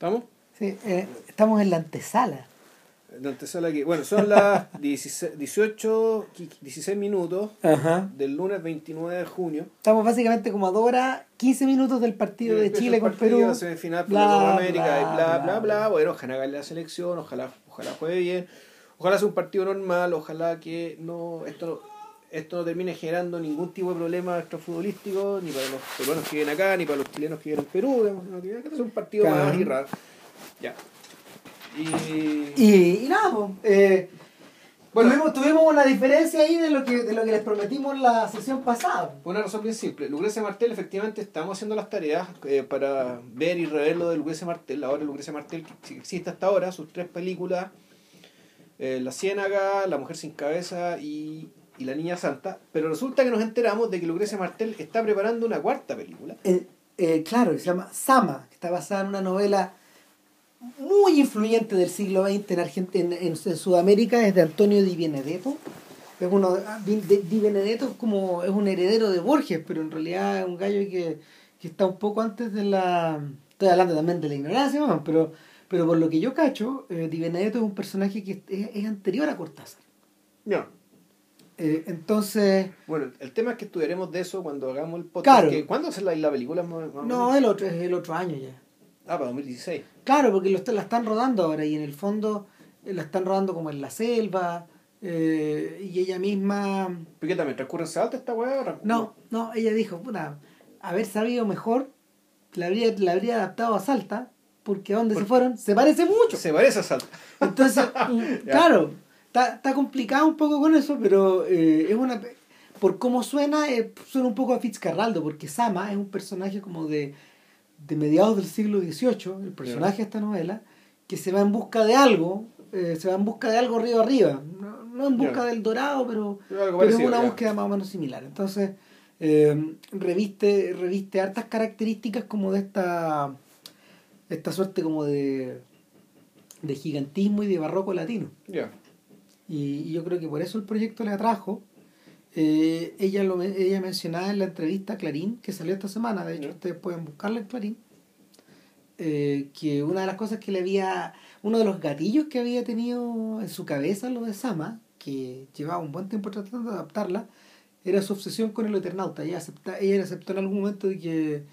¿Estamos? Sí, eh, estamos en la antesala. La antesala aquí. Bueno, son las 16, 18, 16 minutos del lunes 29 de junio. Estamos básicamente como a dos horas, 15 minutos del partido de Chile con Perú. Semifinal por bla, América y bla, bla, bla, Bueno, ojalá gane la selección, ojalá, ojalá juegue bien. Ojalá sea un partido normal, ojalá que no esto no, esto no termine generando ningún tipo de problema extrafutbolístico, ni para los peruanos que viven acá, ni para los chilenos que viven en Perú, digamos, que es un partido más y raro. Ya. Y, y, nada, pues, eh, bueno, tuvimos, una diferencia ahí de lo que de lo que les prometimos la sesión pasada. Por una razón bien simple. Lucrecia Martel, efectivamente, estamos haciendo las tareas eh, para ver y rever lo de Lucrecia Martel. Ahora Lucrecia Martel que existe hasta ahora, sus tres películas, eh, La Ciénaga, La Mujer sin Cabeza y, y, La Niña Santa. Pero resulta que nos enteramos de que Lucrecia Martel está preparando una cuarta película. claro, se llama Sama, que está basada en una novela muy influyente del siglo XX en, Argentina, en, Sudamérica es de Antonio Di Benedetto. Es uno, Di Benedetto es como es un heredero de Borges, pero en realidad es un gallo que, está un poco antes de la... Estoy hablando también de la ignorancia, pero, pero por lo que yo cacho, eh, Di Benedetto es un personaje que es, anterior a Cortázar. No. Eh, entonces... Bueno, el tema es que estudiaremos de eso cuando hagamos el podcast. Claro. ¿Cuándo hace la, la película? no, el otro, es el otro año ya. Ah, para 2016. Claro, porque lo, la están rodando ahora y en el fondo eh, la están rodando como en la selva eh, y ella misma... ¿Por qué también transcurre en Salta esta weá? No, no, ella dijo, puta, haber sabido mejor, la habría, la habría adaptado a Salta porque a donde se fueron se parece mucho. Se parece a Salta. Entonces, claro, está, está complicado un poco con eso, pero eh, es una... Por cómo suena, suena un poco a Fitzcarraldo, porque Sama es un personaje como de de mediados del siglo XVIII, el personaje de esta novela, que se va en busca de algo, eh, se va en busca de algo río arriba, no, en busca del dorado, pero, pero, es una búsqueda más o menos similar. Entonces, eh, reviste, reviste hartas características como de esta, esta suerte como de, de gigantismo y de barroco latino. Y, yo creo que por eso el proyecto le atrajo. Eh, ella, lo, ella mencionaba en la entrevista a Clarín, que salió esta semana, de hecho ustedes pueden buscarla en Clarín, eh, que una de las cosas que le había, uno de los gatillos que había tenido en su cabeza lo de Sama, que llevaba un buen tiempo tratando de adaptarla, era su obsesión con el Eternauta. Ella, acepta, ella aceptó en algún momento de que,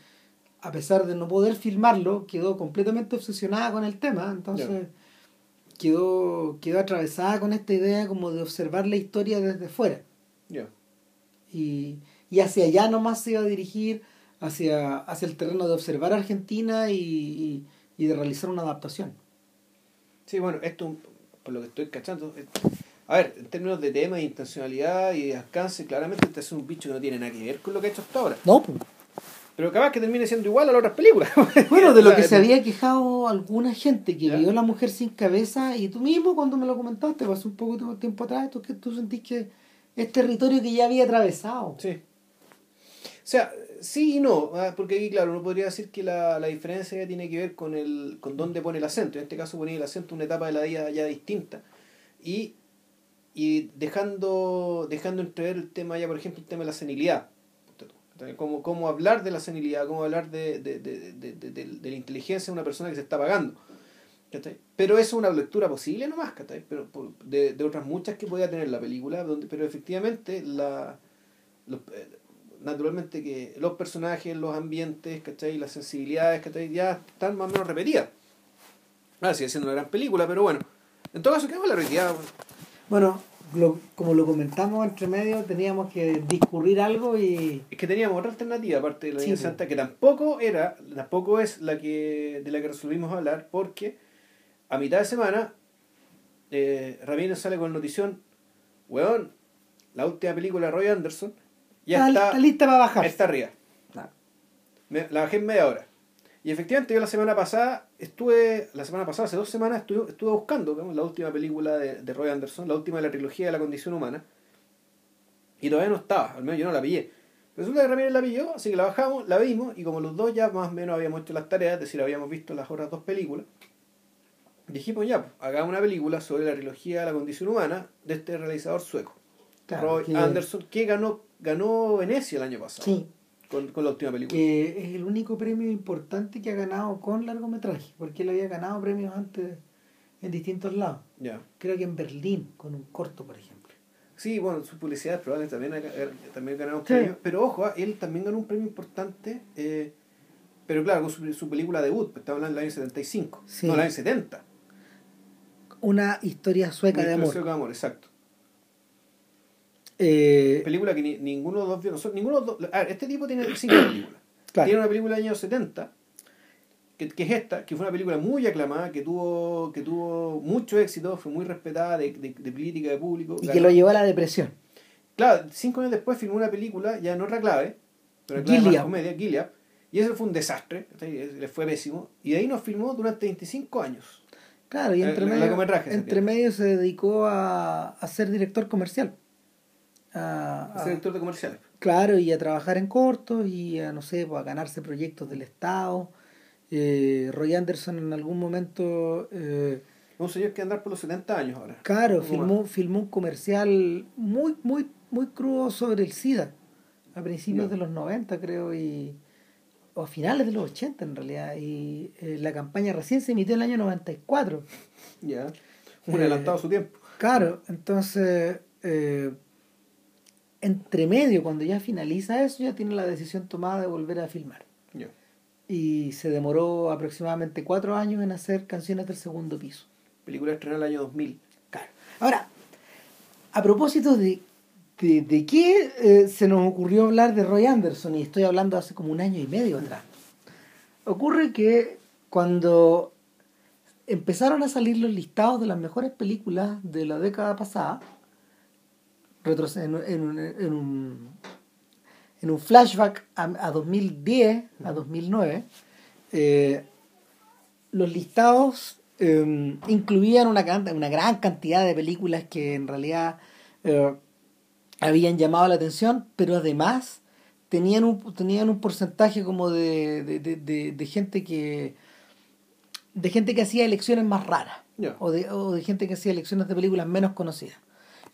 a pesar de no poder filmarlo, quedó completamente obsesionada con el tema, entonces... Quedó, quedó atravesada con esta idea como de observar la historia desde fuera. Y, y hacia allá nomás se iba a dirigir, hacia, hacia el terreno de observar Argentina y, y, de realizar una adaptación. Sí, bueno, esto, por lo que estoy cachando, a ver, en términos de tema, de intencionalidad y de alcance, claramente este es un bicho que no tiene nada que ver con lo que ha hecho hasta ahora. No, pues. Pero capaz que termine siendo igual a las otras películas. bueno, de lo que se había quejado alguna gente que vio La Mujer sin Cabeza, y tú mismo cuando me lo comentaste, hace un poco de tiempo atrás, tú, que tú sentís que es territorio que ya había atravesado. Sí. O sea, sí y no, ah, porque aquí, claro, uno podría decir que la, la diferencia ya tiene que ver con, el, con dónde pone el acento. En este caso ponía el acento en una etapa de la vida ya distinta. Y, y dejando, dejando entrever el tema ya, por ejemplo, el tema de la senilidad. Cómo, cómo hablar de la senilidad, cómo hablar de, de, de, de, la inteligencia de una persona que se está pagando. Pero eso es una lectura posible nomás, Pero de, otras muchas que podía tener la película, pero efectivamente la eh, naturalmente que los personajes, los ambientes, ¿cachai? las sensibilidades, ¿cachai? ya están más o menos repetidas. Ah, sigue siendo una gran película, pero bueno. En todo caso, ¿qué es la realidad? Bueno, como lo comentamos entre medio, teníamos que discurrir algo y... Es que teníamos otra alternativa, aparte de la sí, Santa, que tampoco era, tampoco es la que de la que resolvimos hablar, porque a mitad de semana, eh, Ramírez sale con notición, weón, la última película de Roy Anderson ya está, lista para bajar. Está arriba. la bajé en media hora. Y efectivamente yo la semana pasada estuve, la semana pasada, hace dos semanas, estuve, estuve buscando la última película de, de, Roy Anderson, la última de la trilogía de la condición humana. Y todavía no estaba, al menos yo no la pillé. Resulta que Ramírez la pilló, así que la bajamos, la vimos, y como los dos ya más o menos habíamos hecho las tareas, es decir, habíamos visto las otras dos películas, dijimos ya, pues, hagamos una película sobre la trilogía de la condición humana de este realizador sueco, Roy Anderson, que ganó, ganó Venecia el año pasado. Sí. Con, con la última película. Que es el único premio importante que ha ganado con largometraje, porque él había ganado premios antes en distintos lados. Ya. Creo que en Berlín, con un corto, por ejemplo. Sí, bueno, su publicidad probablemente también, ha- también ganaron Sí. premios. Pero ojo, ah, él también ganó un premio importante, eh, pero claro, con su, su película debut, pues, estaba hablando del año 75. Sí. No, el año 70. Una historia sueca de Una amor. historia de amor, exacto. Eh, Película que ni- ninguno de los dos vio. Nosotros- ninguno dos- a ver, este tipo tiene cinco películas. Claro. Tiene una película del año 70, que, que es esta, que fue una película muy aclamada, que tuvo, que tuvo mucho éxito, fue muy respetada de, de, de crítica, de público. y que lo llevó a la depresión. Claro, cinco años después filmó una película, ya en otra clave, pero clave comedia, Gilead, y ese fue un desastre, le fue pésimo, y de ahí nos filmó durante 25 años. Claro, y entre el medio, entre medio se dedicó a, a ser director comercial. A- a- director de comerciales. claro, y a trabajar en cortos y a, no sé, pues, a ganarse proyectos del Estado. Eh, Roy Anderson en algún momento, eh, Un señor que andar por los 70 años ahora. claro, filmó, más. filmó un comercial muy, muy, muy crudo sobre el SIDA, a principios de los 90 creo, y, o a finales de los 80 en realidad, y eh, la campaña recién se emitió en el año 94. Ya. Un Eh, adelantado a su tiempo. Claro, entonces, eh, entre medio, cuando ya finaliza eso, ya tiene la decisión tomada de volver a filmar. Y se demoró aproximadamente cuatro años en hacer canciones del segundo piso. Película estrenada el año 2000. Claro. Ahora, a propósito de, de, de qué eh, se nos ocurrió hablar de Roy Anderson, y estoy hablando hace como un año y medio atrás, ocurre que cuando empezaron a salir los listados de las mejores películas de la década pasada, en, en un- en un, en un flashback a, a 2010, a 2009, eh, los listados eh, incluían una, una gran cantidad de películas que en realidad eh, habían llamado la atención, pero además tenían un, tenían un porcentaje como de, de, de- de- gente que de gente que hacía elecciones más raras o, de, o de gente que hacía elecciones de películas menos conocidas.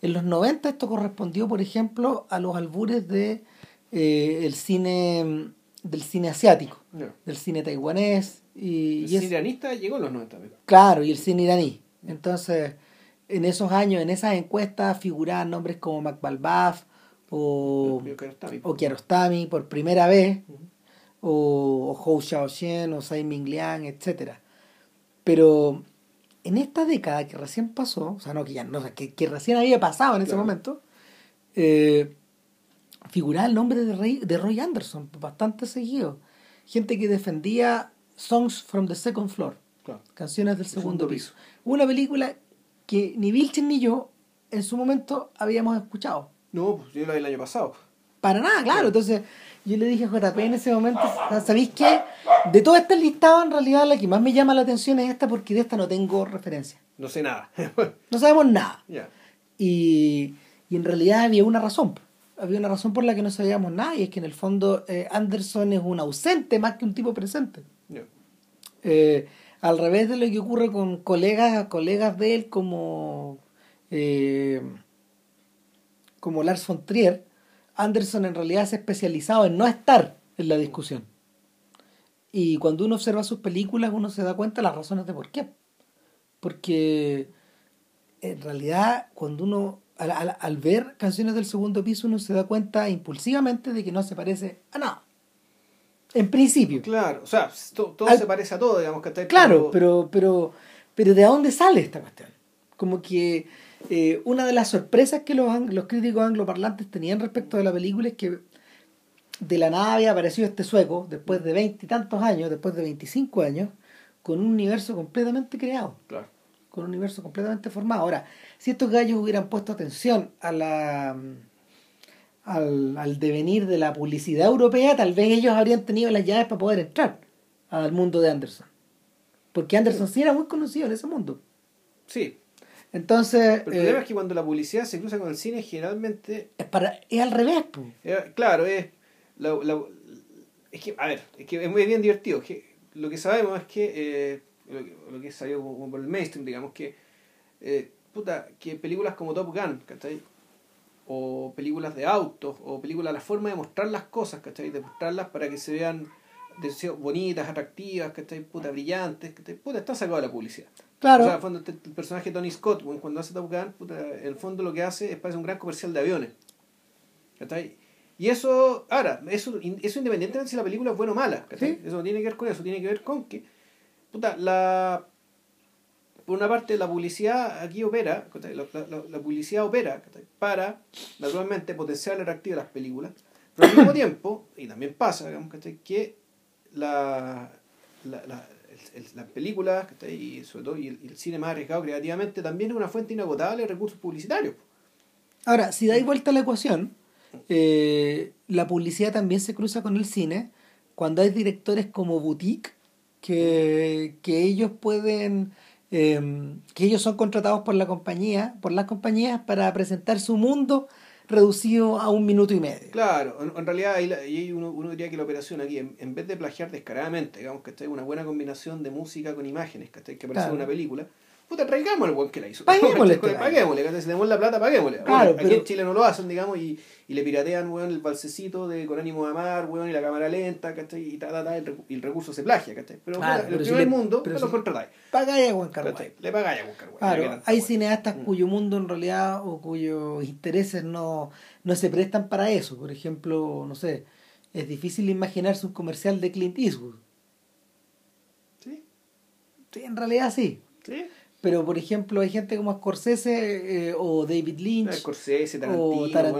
En los 90 esto correspondió, por ejemplo, a los albures de eh, el cine del cine asiático, del cine taiwanés y, El y es- cine iranista llegó en los 90. ¿ves? Claro, y el cine iraní. Entonces, en esos años, en esas encuestas figuraban nombres como Macbalbaf o, o Kiarostami por primera vez, o, o Hou Xiaoxian o Tsai Ming Liang, etc. Pero en esta década que recién pasó, o sea, no, que, ya, no, que, que recién había pasado en ese Claro. momento, eh, figuraba el nombre de, Ray- de Roy Anderson, bastante seguido. Gente que defendía Songs from the Second Floor Claro. canciones del segundo segundo piso. Una película que ni Vilchen ni yo en su momento habíamos escuchado. No, pues yo la vi el año pasado. Para nada, claro. Entonces yo le dije a JP en ese momento, ¿sabéis qué? De todo este listado, en realidad la que más me llama la atención es esta porque de esta no tengo referencia. No sé nada. No sabemos nada. Y, y en realidad había una razón. Había una razón por la que no sabíamos nada y es que en el fondo eh, Anderson es un ausente más que un tipo presente. Ya. Eh, al revés de lo que ocurre con colegas, colegas de él como, eh, como Lars von Trier, Anderson en realidad se ha especializado en no estar en la discusión. Y cuando uno observa sus películas, uno se da cuenta de las razones de por qué. Porque en realidad, cuando uno, al, al- al ver canciones del segundo piso, uno se da cuenta impulsivamente de que no se parece a nada. En principio. Claro, o sea, to- todo Al- se parece a todo, digamos que está Claro, pero, pero, pero ¿de dónde sale esta cuestión? Como que eh, una de las sorpresas que los, los críticos angloparlantes tenían respecto de la película es que de la nada había aparecido este sueco, después de veintitantos años, después de 25 años, con un universo completamente creado, Claro. con un universo completamente formado. Ahora, si estos gallos hubieran puesto atención a la al, al devenir de la publicidad europea, tal vez ellos habrían tenido las llaves para poder entrar al mundo de Anderson. Porque Anderson sí era muy conocido en ese mundo. Sí, Entonces, pero el eh, problema es que cuando la publicidad se cruza con el cine, generalmente es, para, es al revés. po. Eh, claro, es, la- la- es que, a ver, es que es muy bien divertido. es que lo que sabemos es que, eh, lo que, lo que salió como, como por el mainstream, digamos, que, eh, puta, que películas como Top Gun, ¿cachai? o películas de autos, o películas, la forma de mostrar las cosas, ¿cachai? De mostrarlas para que se vean bonitas, atractivas, ¿cachai? Puta, brillantes, ¿cachai? Puta, está sacado de la publicidad. Claro. O sea, fondo, el personaje Tony Scott, cuando hace Top Gun, puta, el fondo lo que hace es parece un gran comercial de aviones. ¿Cachai? Y eso, ahora, eso, eso independientemente de si la película es buena o mala, ¿cachai? Eso no tiene que ver con eso, tiene que ver con que, puta, la por una parte la publicidad aquí opera, la, publicidad opera para, naturalmente, potenciar el atractivo de las películas, pero al mismo tiempo, y también pasa, digamos, que la, las películas y sobre todo y el, cine más arriesgado creativamente también es una fuente inagotable de recursos publicitarios. Ahora, si dais vuelta a la ecuación, eh, la publicidad también se cruza con el cine cuando hay directores como Boutique que, que ellos pueden Em, que ellos son contratados por la compañía, por las compañías para presentar su mundo reducido a un minuto y medio. Claro, en, realidad ahí, uno, uno, diría que la operación aquí, en, vez de plagiar descaradamente, digamos que está una buena combinación de música con imágenes, que aparece en una película, puta, traigamos el buen que la hizo. Paguémosle. paguémosle, si tenemos la plata, paguémosle. Aquí en Chile no lo hacen, digamos, y, y le piratean, weón, el balsecito de con ánimo de amar, weón, y la cámara lenta, ¿cachai? Y, ta, ta, ta, el, el, recurso se plagia, ¿cachai? Pero claro, en el primer mundo, pero lo contratáis. Pagáis a buen Le pagáis a buen Claro, hay cineastas mm. cuyo mundo en realidad, o cuyos intereses no, no se prestan para eso. Por ejemplo, no sé, es difícil imaginarse un comercial de Clint Eastwood. ¿Sí? Sí, en realidad sí. ¿Sí? Pero por ejemplo hay gente como Scorsese eh, o David Lynch Scorsese Tarantino, Tarant...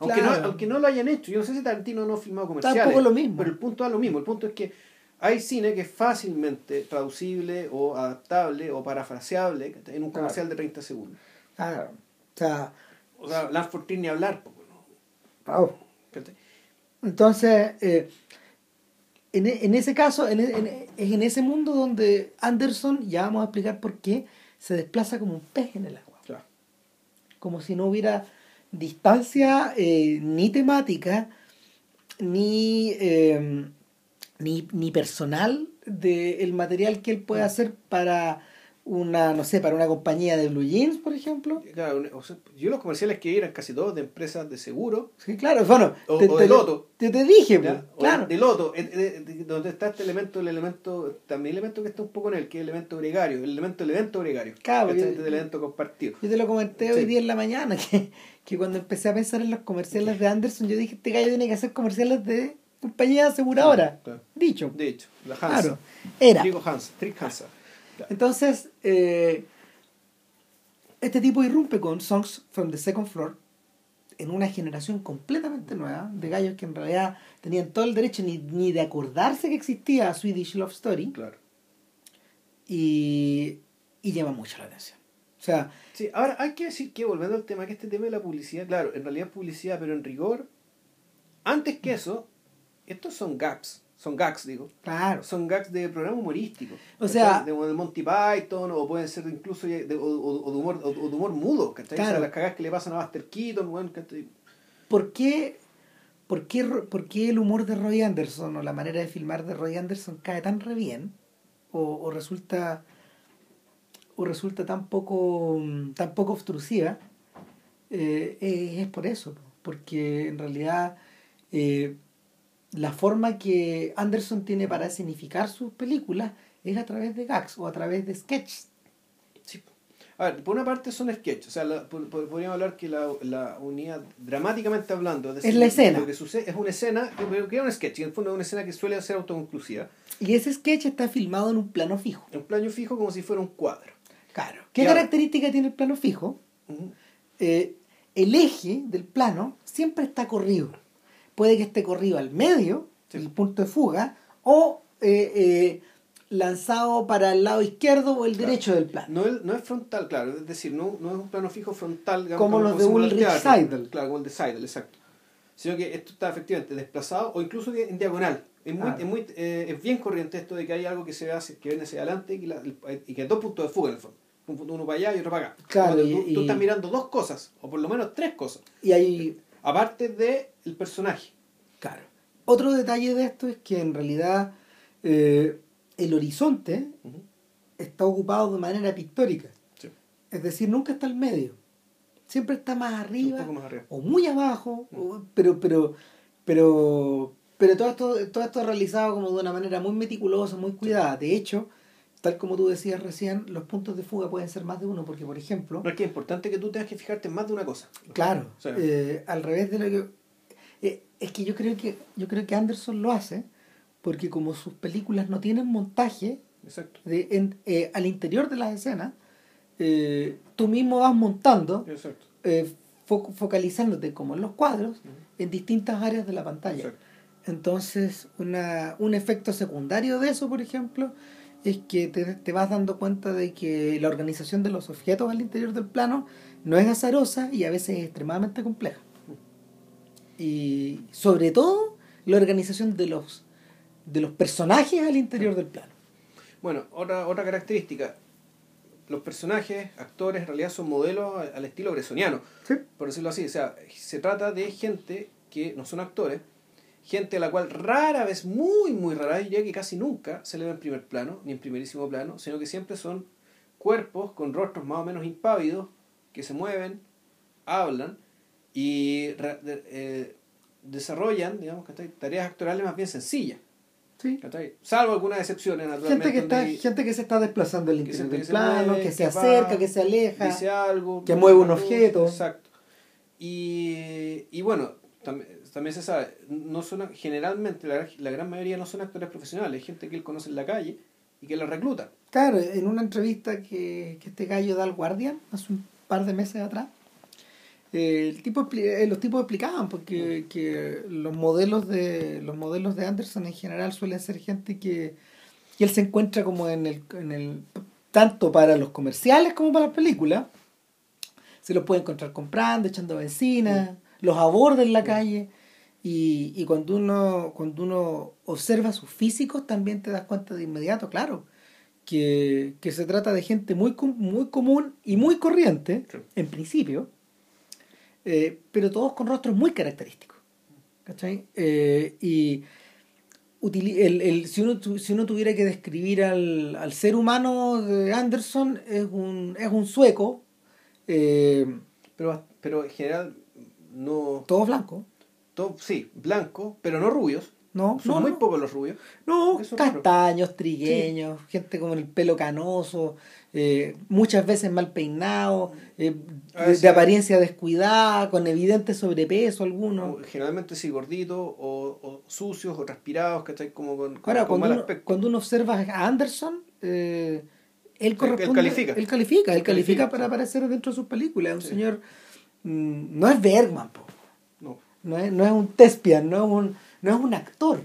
aunque, no, aunque no lo hayan hecho. Yo no sé si Tarantino no ha filmado comerciales tampoco lo mismo. pero el punto es lo mismo. El punto es que hay cine que es fácilmente traducible o adaptable o parafraseable en un comercial de 30 segundos. Claro. O sea o sea Lance ni hablar ¿no? entonces eh, en, en, ese caso, en, en, es en ese mundo donde Anderson, ya vamos a explicar por qué, se desplaza como un pez en el agua. Como si no hubiera distancia eh, ni temática, ni, eh, ni, ni, personal del material que él puede hacer para una, no sé, para una compañía de blue jeans, por ejemplo. Claro, yo los comerciales que eran casi todos de empresas de seguro. Sí, claro, bueno, o, de Loto. Te, te dije, pues, claro. De Loto, donde está este elemento, el elemento, también el elemento que está un poco en el que es el elemento gregario, el elemento del evento gregario. Claro, este el elemento compartido. Yo te lo comenté hoy día en la mañana, que, que cuando empecé a pensar en los comerciales de Anderson, yo dije, este gallo tiene que hacer comerciales de compañía aseguradora. Dicho. Dicho, la Hansa. Claro, era. Trigo Hansa, Trick Hansa. Entonces, eh, este tipo irrumpe con Songs from the Second Floor en una generación completamente nueva de gallos que en realidad tenían todo el derecho ni, ni de acordarse que existía Swedish Love Story. Claro. Y, y llama mucho la atención. O sea, sí, ahora hay que decir que volviendo al tema, que este tema de la publicidad, claro, en realidad es publicidad, pero en rigor, antes que eso, estos son gaps son gags, digo. Claro. Son gags de programa humorístico. O sea. De, Monty Python, o pueden ser incluso de, o, de humor, o, de humor mudo, ¿cachai? Claro. O sea, las cagas que le pasan a Buster Keaton, bueno, ¿Por qué, por, qué, ¿Por qué el humor de Roy Anderson o la manera de filmar de Roy Anderson cae tan re bien? O, o resulta. O resulta tan poco, tan poco obtrusiva. Eh, es por eso. Porque en realidad. Eh, la forma que Anderson tiene para significar sus películas es a través de gags o a través de sketches. Sí. A ver, por una parte son sketches, o sea, podríamos hablar que la, la, unidad, dramáticamente hablando, es, la escena. Lo que sucede es una escena, que es un sketch, en el fondo es una escena que suele ser autoconclusiva. Y ese sketch está filmado en un plano fijo. En un plano fijo como si fuera un cuadro. Claro. ¿Qué característica tiene el plano fijo? Eh, el eje del plano siempre está corrido puede que esté corrido al medio, el punto de fuga, o eh, eh, lanzado para el lado izquierdo o el derecho del plano. No es, no es frontal, claro, es decir, no, no es un plano fijo frontal, digamos, como, los de Ulrich Seidel. Claro, como el de Seidel, exacto. Sino que esto está efectivamente desplazado o incluso en diagonal. Es, muy, es, muy, eh, es bien corriente esto de que hay algo que se hace, que viene hacia adelante y que, la, y que hay dos puntos de fuga en el fondo. Uno para allá y otro para acá. Claro, tú, estás mirando dos cosas, o por lo menos tres cosas. Y hay aparte del el personaje. Claro. Otro detalle de esto es que en realidad eh, el horizonte está ocupado de manera pictórica. Es decir, nunca está al medio. siempre está más arriba, más o muy abajo, o- pero, pero, pero, pero todo esto, todo esto es realizado como de una manera muy meticulosa, muy cuidada. De hecho, tal como tú decías recién, los puntos de fuga pueden ser más de uno, porque por ejemplo, No es que es importante que tú tengas que fijarte en más de una cosa. claro, O sea, eh, al revés de lo que eh, es que yo creo que yo creo que Anderson lo hace porque como sus películas no tienen montaje exacto. de, en- eh, al interior de las escenas, tú mismo vas montando Exacto. fo- focalizándote como en los cuadros Ujú. en distintas áreas de la pantalla. Exacto. Entonces, una, un efecto secundario de eso, por ejemplo, es que te, te vas dando cuenta de que la organización de los objetos al interior del plano no es azarosa y a veces es extremadamente compleja. Y sobre todo, la organización de los, de los personajes al interior del plano. Bueno, otra, otra característica. Los personajes, actores, en realidad son modelos al estilo bresoniano, por decirlo así. O sea, se trata de gente que no son actores, gente a la cual rara vez, muy, muy rara, diría que casi nunca se le ve en primer plano, ni en primerísimo plano, sino que siempre son cuerpos con rostros más o menos impávidos, que se mueven, hablan y eh, desarrollan, digamos, tareas actorales más bien sencillas. Sí. Salvo algunas excepciones, naturalmente. Gente que, está, gente que se está desplazando al interior del que se plano, mueve, que se que va, acerca, que se aleja. dice algo. que mueve un objeto. Exacto. Y, y bueno, también, también se sabe, no son generalmente la, la gran mayoría no son actores profesionales, hay gente que él conoce en la calle y que lo recluta. Claro, en una entrevista que, que este gallo da al Guardian hace un par de meses atrás, eh, el tipo, eh, los tipos explicaban porque que los modelos de los modelos de Anderson en general suelen ser gente que, que él se encuentra como en el, en el tanto para los comerciales como para las películas se los puede encontrar comprando, echando benzina, los aborda en la calle. Y, y cuando uno cuando uno observa sus físicos también te das cuenta de inmediato, claro, que, que se trata de gente muy, muy común y muy corriente, Sí. en principio, eh, pero todos con rostros muy característicos. ¿Cachai? Eh, y el, el- si, uno, si uno tuviera que describir al, al ser humano de Anderson, es un, es un sueco, eh, Pero, pero en general, no. todo blanco. Todo, sí, blanco, pero no rubios. No, Son no, muy no. pocos los rubios. No, Eso castaños, trigueños, gente con el pelo canoso, eh, muchas veces mal peinado, eh, de, apariencia descuidada, con evidente sobrepeso alguno. O Generalmente sí, gorditos o, o sucios o transpirados, ¿cachai? Como con, con, Ahora, con cuando mal uno, aspecto. cuando uno observa a Anderson, eh, él él corresponde. califica. Él califica, él Él califica califica, para sí. aparecer dentro de sus películas. Es un Sí. señor. mm, no es Bergman, po. No. Es, no es un tespian, no es un, no es un actor.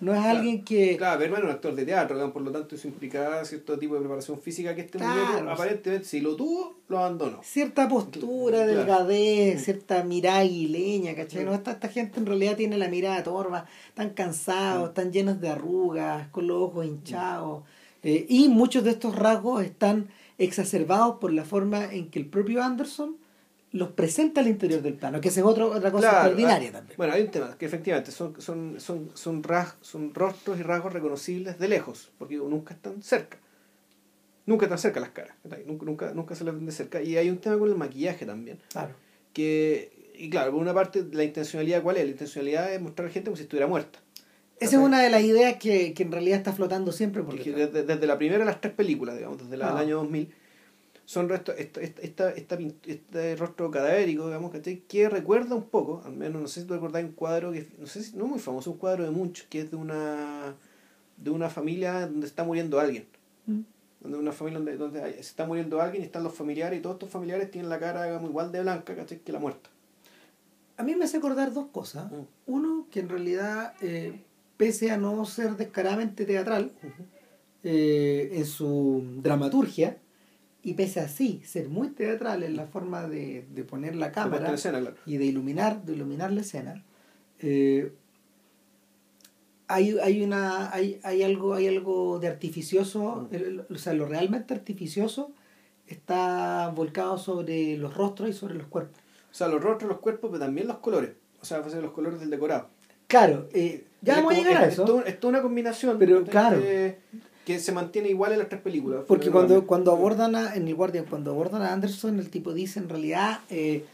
No es Claro. alguien que. Claro, Bergman es un actor de teatro, por lo tanto eso implicaba cierto tipo de preparación física que este Claro. muñeco aparentemente si lo tuvo, lo abandonó. cierta postura, Claro. delgadez, cierta mirada aguileña, ¿cachai? No, esta, esta gente en realidad tiene la mirada torva, están cansados, están llenos de arrugas, con los ojos hinchados. eh, y muchos de estos rasgos están exacerbados por la forma en que el propio Anderson los presenta al interior del plano, que esa es otro- otra cosa Claro, extraordinaria ah, también. Bueno, hay un tema que efectivamente son, son, son, son, ras- son rostros y rasgos reconocibles de lejos, porque nunca están cerca. Nunca están cerca las caras, nunca, nunca, nunca se les ven de cerca. Y hay un tema con el maquillaje también. Claro. Que, y claro, por una parte, la intencionalidad, ¿cuál es? La intencionalidad es mostrar a la gente como si estuviera muerta. Esa es una de las ideas que, que en realidad está flotando siempre por desde, desde la primera de las tres películas, digamos, desde la Ah. del año 2000, son restos, esta, esta, esta, este rostro cadavérico, digamos, ¿cachai? que recuerda un poco, al menos no sé si tú recordás un cuadro que, no sé si, no muy famoso, un cuadro de Munch, que es de una de una familia donde está muriendo alguien. Mm. Donde una familia donde, donde hay- se está muriendo alguien y están los familiares y todos estos familiares tienen la cara digamos, igual de blanca, ¿cachai? que la muerta. A mí me hace acordar dos cosas. Mm. Uno, que en realidad, eh, pese a no ser descaradamente teatral eh, en su dramaturgia, y pese a sí ser muy teatral en la forma de, de poner la cámara en escena, claro. y de iluminar, de iluminar la escena, eh, hay, hay una hay, hay algo hay algo de artificioso, Mm. el- o sea, lo realmente artificioso está volcado sobre los rostros y sobre los cuerpos. O sea, los rostros, los cuerpos, pero también los colores. O sea, pues, los colores del decorado. Claro, eh, ya vamos a llegar a es- eso. Es, toda- una combinación. Pero, claro. Que se mantiene igual en las tres películas. Porque cuando, cuando abordan a, en el Guardian, cuando abordan a Anderson, el tipo dice en realidad, eh,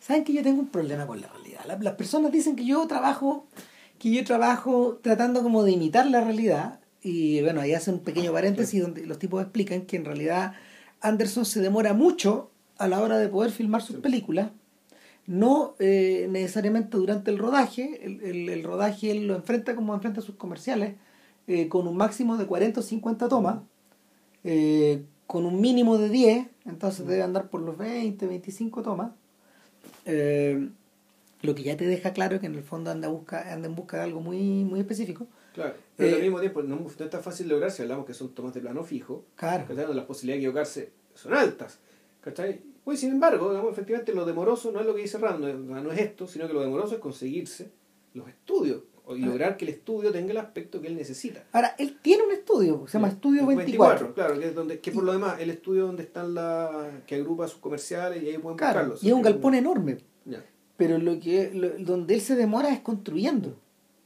¿saben que yo tengo un problema con la realidad? las personas dicen que yo trabajo, que yo trabajo tratando como de imitar la realidad. Y bueno, ahí hace un pequeño paréntesis donde los tipos explican que en realidad Anderson se demora mucho a la hora de poder filmar sus películas. No eh, necesariamente durante el rodaje, el, el, rodaje él lo enfrenta como enfrenta sus comerciales, eh, con un máximo de 40 o 50 tomas, eh, con un mínimo de 10, entonces debe andar por los 20, 25 tomas. lo que ya te deja claro que en el fondo anda, busca, anda en busca de algo muy, muy específico. Claro, pero al mismo tiempo no, no, es tan fácil lograr si hablamos que son tomas de plano fijo. Claro. Las posibilidades de equivocarse son altas. ¿Cachai? Pues sin embargo, efectivamente lo demoroso no es lo que dice Rand, no, es esto, sino que lo demoroso es conseguirse los estudios y lograr que el estudio tenga el aspecto que él necesita. Ahora, él tiene un estudio, se llama Estudio 24. claro, que es donde, que por lo demás, el estudio donde están la que agrupa sus comerciales y ahí pueden claro, Y es un galpón enorme. Pero lo que donde él se demora es construyendo,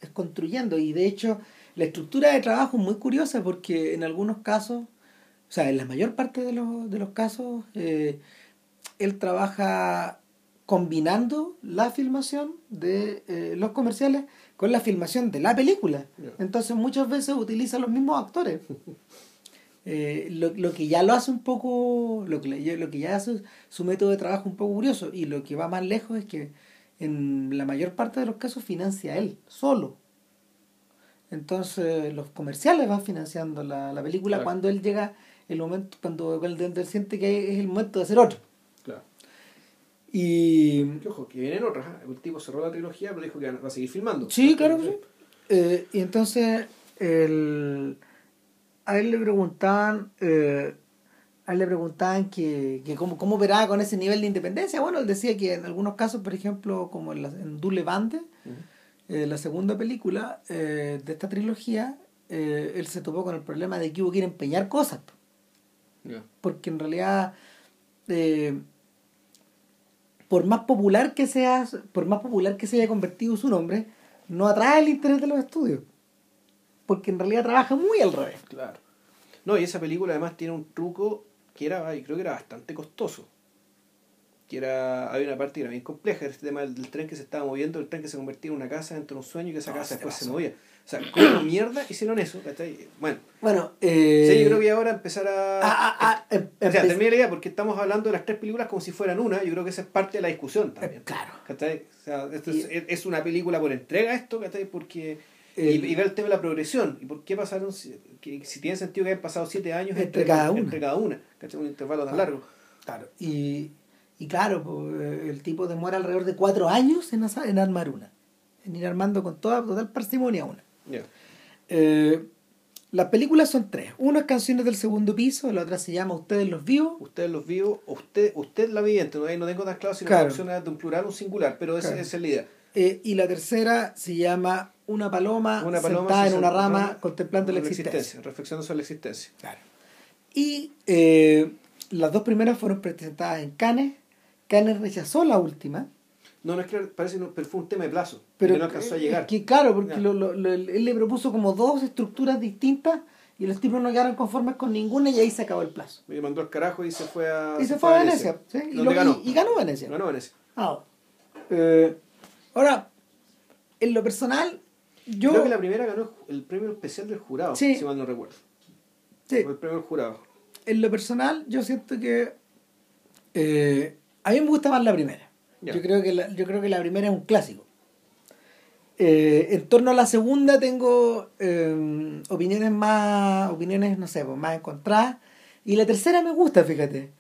es construyendo y de hecho la estructura de trabajo es muy curiosa porque en algunos casos, o sea, en la mayor parte de los, de los casos eh, él trabaja combinando la filmación de eh, los comerciales con la filmación de la película. Entonces muchas veces utiliza los mismos actores. Eh, lo, lo, que ya lo hace un poco, lo que, lo que ya hace su método de trabajo un poco curioso y lo que va más lejos es que en la mayor parte de los casos financia él, solo. Entonces los comerciales van financiando la, la película cuando él llega el momento, cuando él siente que es el momento de hacer otro. Y. ojo, que vienen otras. ¿eh? El tipo cerró la trilogía, pero dijo que va a seguir filmando. Sí, claro que sí. Eh, y entonces, el, a él le preguntaban. Eh, a él le preguntaban que, que cómo, cómo verá con ese nivel de independencia. Bueno, él decía que en algunos casos, por ejemplo, como en, la, en Dule Bande, la segunda película de esta trilogía, él se topó con el problema de que hubo que ir a empeñar cosas. Porque en realidad por más popular que sea, por más popular que se haya convertido su nombre, no atrae el interés de los estudios. Porque en realidad trabaja muy al revés. Claro. No, y esa película además tiene un truco que era, creo que era bastante costoso. Que era, había una parte que era bien compleja, este tema del, tren que se estaba moviendo, el tren que se convertía en una casa dentro de un sueño y que esa casa después se movía. O sea, ¿cómo mierda hicieron eso? Bueno, bueno eh... yo creo que ahora empezar a... Ah, ah, ah, o sea, termina la idea porque estamos hablando de las tres películas como si fueran una. Yo creo que esa es parte de la discusión también. Eh, claro. O sea, esto es, es, una película por entrega esto, ¿cachai? Porque... y, ver el tema de la progresión. ¿Y por qué pasaron? Si, que, si tiene sentido que hayan pasado siete años entre, cada una. Entre cada una. ¿Cachai? Un intervalo tan largo. Claro. Y, y claro, pues, el tipo demora alrededor de cuatro años en, en armar una. En ir armando con toda total parsimonia una. Eh, las películas son tres. Una es Canciones del Segundo Piso, la otra se llama Ustedes los Vivos. Ustedes los Vivos, usted, usted la viviente, no, no tengo tan claro si la opción de un plural o un singular, pero esa, es la idea. Eh, y la tercera se llama Una paloma, una paloma sentada en una rama contemplando la existencia. Reflexionando sobre la existencia. Claro. Y eh, las dos primeras fueron presentadas en Cannes. Cannes rechazó la última no, no es que parece que fue un tema de plazo. Pero no alcanzó a llegar. Que claro, porque lo, lo, él le propuso como dos estructuras distintas y los tipos no llegaron conformes con ninguna y ahí se acabó el plazo. Y mandó el carajo y se fue a. Y se, fue a Venecia. ¿sí? Y, ganó? Y, ganó Venecia. Ganó Venecia. Ah, eh, ahora, en lo personal, yo. Creo que la primera ganó el premio especial del jurado, si mal no recuerdo. Sí. el premio del jurado. En lo personal, yo siento que. Eh, a mí me gusta más la primera. Yo, creo que la, yo creo que la primera es un clásico. Eh, en torno a la segunda tengo eh, opiniones más, opiniones, no sé, pues, más encontradas. Y la tercera me gusta, fíjate.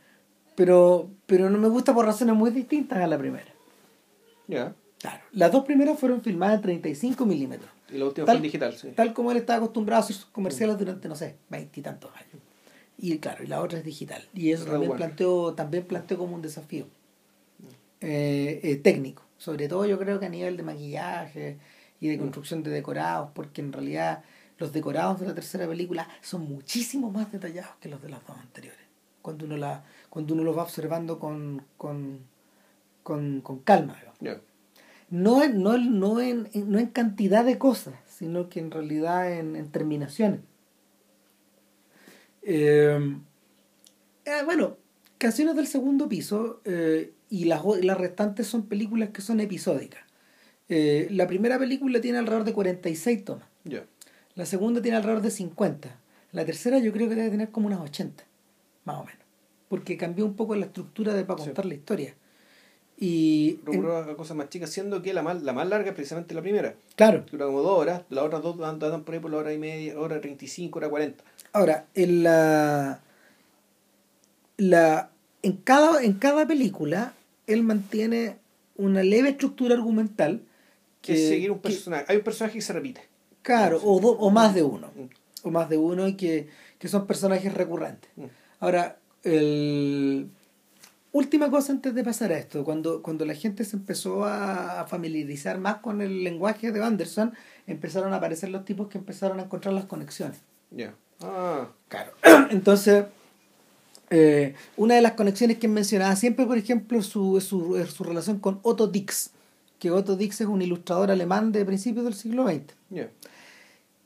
Pero, pero no me gusta por razones muy distintas a la primera. Ya. Claro. Las dos primeras fueron filmadas en 35 milímetros. Y la última fue en digital, sí. Tal como él estaba acostumbrado a hacer sus comerciales durante, no sé, veintitantos años. Y claro, y la otra es digital. Y eso también planteó, también planteó como un desafío. Eh, eh, técnico. Sobre todo yo creo que a nivel de maquillaje y de mm. construcción de decorados, porque en realidad los decorados de la tercera película son muchísimo más detallados que los de las dos anteriores. Cuando uno, la, cuando uno los va observando con, con, con, con calma. No, no, no, en, no en cantidad de cosas, sino que en realidad en, en terminaciones. Eh, eh, bueno, Canciones del Segundo Piso eh, y las, las restantes son películas que son episódicas. Eh, la primera película tiene alrededor de 46 tomas. La segunda tiene alrededor de 50. La tercera yo creo que debe tener como unas 80, más o menos. Porque cambió un poco la estructura de para Sí. contar la historia. Y en- cosas más chicas, siendo que la más, la más larga es precisamente la primera. claro, Dura como dos horas, las otras dos andan andan por ahí por la hora y media, hora 35, hora 40. Ahora, en la, la en cada en cada película él mantiene una leve estructura argumental Que seguir un que- personaje. Hay un personaje que se repite. claro, o, do- o más de uno, Mm. o más de uno y que, que son personajes recurrentes. Mm. Ahora, el última cosa antes de pasar a esto, cuando, cuando la gente se empezó a, a familiarizar más con el lenguaje de Anderson, empezaron a aparecer los tipos que empezaron a encontrar las conexiones. Ya. Ah, Claro. Entonces, eh, una de las conexiones que mencionaba siempre, por ejemplo, su, su, es su relación con Otto Dix, que Otto Dix es un ilustrador alemán de principios del siglo XX.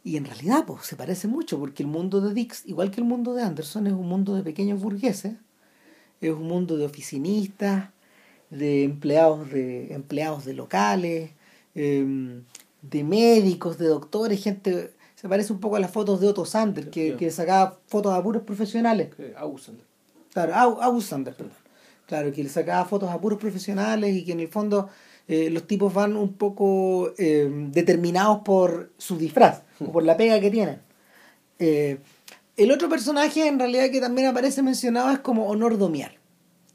Y en realidad, pues, se parece mucho, porque el mundo de Dix, igual que el mundo de Anderson, es un mundo de pequeños burgueses, es un mundo de oficinistas, de empleados de, empleados de locales, em, de médicos, de doctores, gente... Se parece un poco a las fotos de Otto Sander, que, que sacaba fotos a puros profesionales. Ausen. Claro, Au- August Sander, perdón. Claro, que le sacaba fotos a puros profesionales y que en el fondo eh, los tipos van un poco eh, determinados por su disfraz o por la pega que tienen. Eh, el otro personaje en realidad que también aparece mencionado es como Honor Domiar.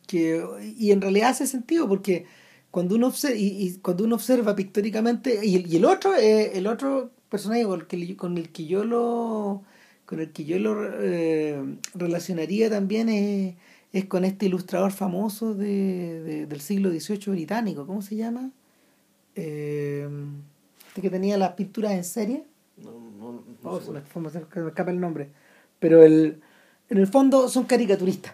Que, y en realidad hace sentido porque cuando uno observa, y, cuando uno observa pictóricamente, y, y el otro, el otro personaje con el que, con el que yo lo con el que yo lo eh, relacionaría también es, es con este ilustrador famoso de, de- del siglo XVIII británico, ¿cómo se llama? Eh, este que tenía las pinturas en serie. No, no, no, Oh, me, se me escapa el nombre. Pero el, en el fondo son caricaturistas.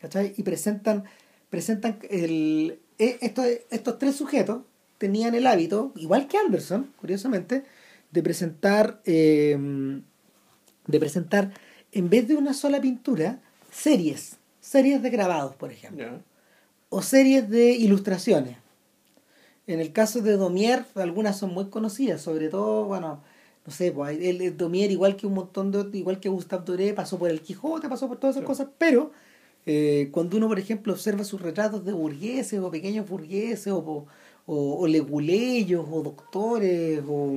¿Cachai? Y presentan, presentan el, e- estos, estos tres sujetos tenían el hábito, igual que Anderson, curiosamente, de presentar, eh, de presentar, en vez de una sola pintura, series, series de grabados, por ejemplo o series de ilustraciones. En el caso de Domier, algunas son muy conocidas, sobre todo, bueno, no sé, pues el, el Domier, igual que un montón de, igual que Gustave Doré, pasó por el Quijote, pasó por todas esas Sí. cosas, pero eh, cuando uno, por ejemplo, observa sus retratos de burgueses o pequeños burgueses o, o, o leguleyos o doctores o,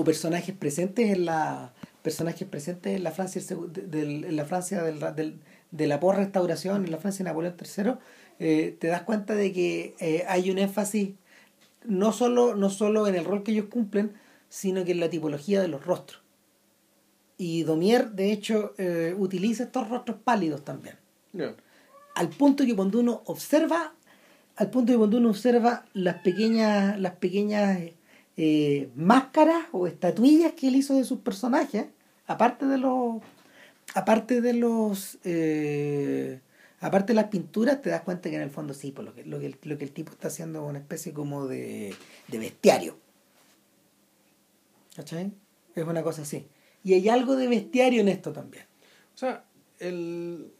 o personajes presentes en la personajes presentes en la Francia del en la Francia del, del- de la post-restauración, en la Francia de Napoleón III, eh, te das cuenta de que eh, hay un énfasis no solo, no solo en el rol que ellos cumplen, sino que en la tipología de los rostros. Y Domier, de hecho, eh, utiliza estos rostros pálidos también. Al punto que cuando uno observa, al punto que cuando uno observa las pequeñas, las pequeñas eh, máscaras o estatuillas que él hizo de sus personajes, aparte de los, aparte de los, eh, aparte de las pinturas, te das cuenta que en el fondo sí, por lo que, lo que, el, lo que el tipo está haciendo es una especie como de, de bestiario. ¿Cachai? Es una cosa así. Y hay algo de bestiario en esto también. O sea, el.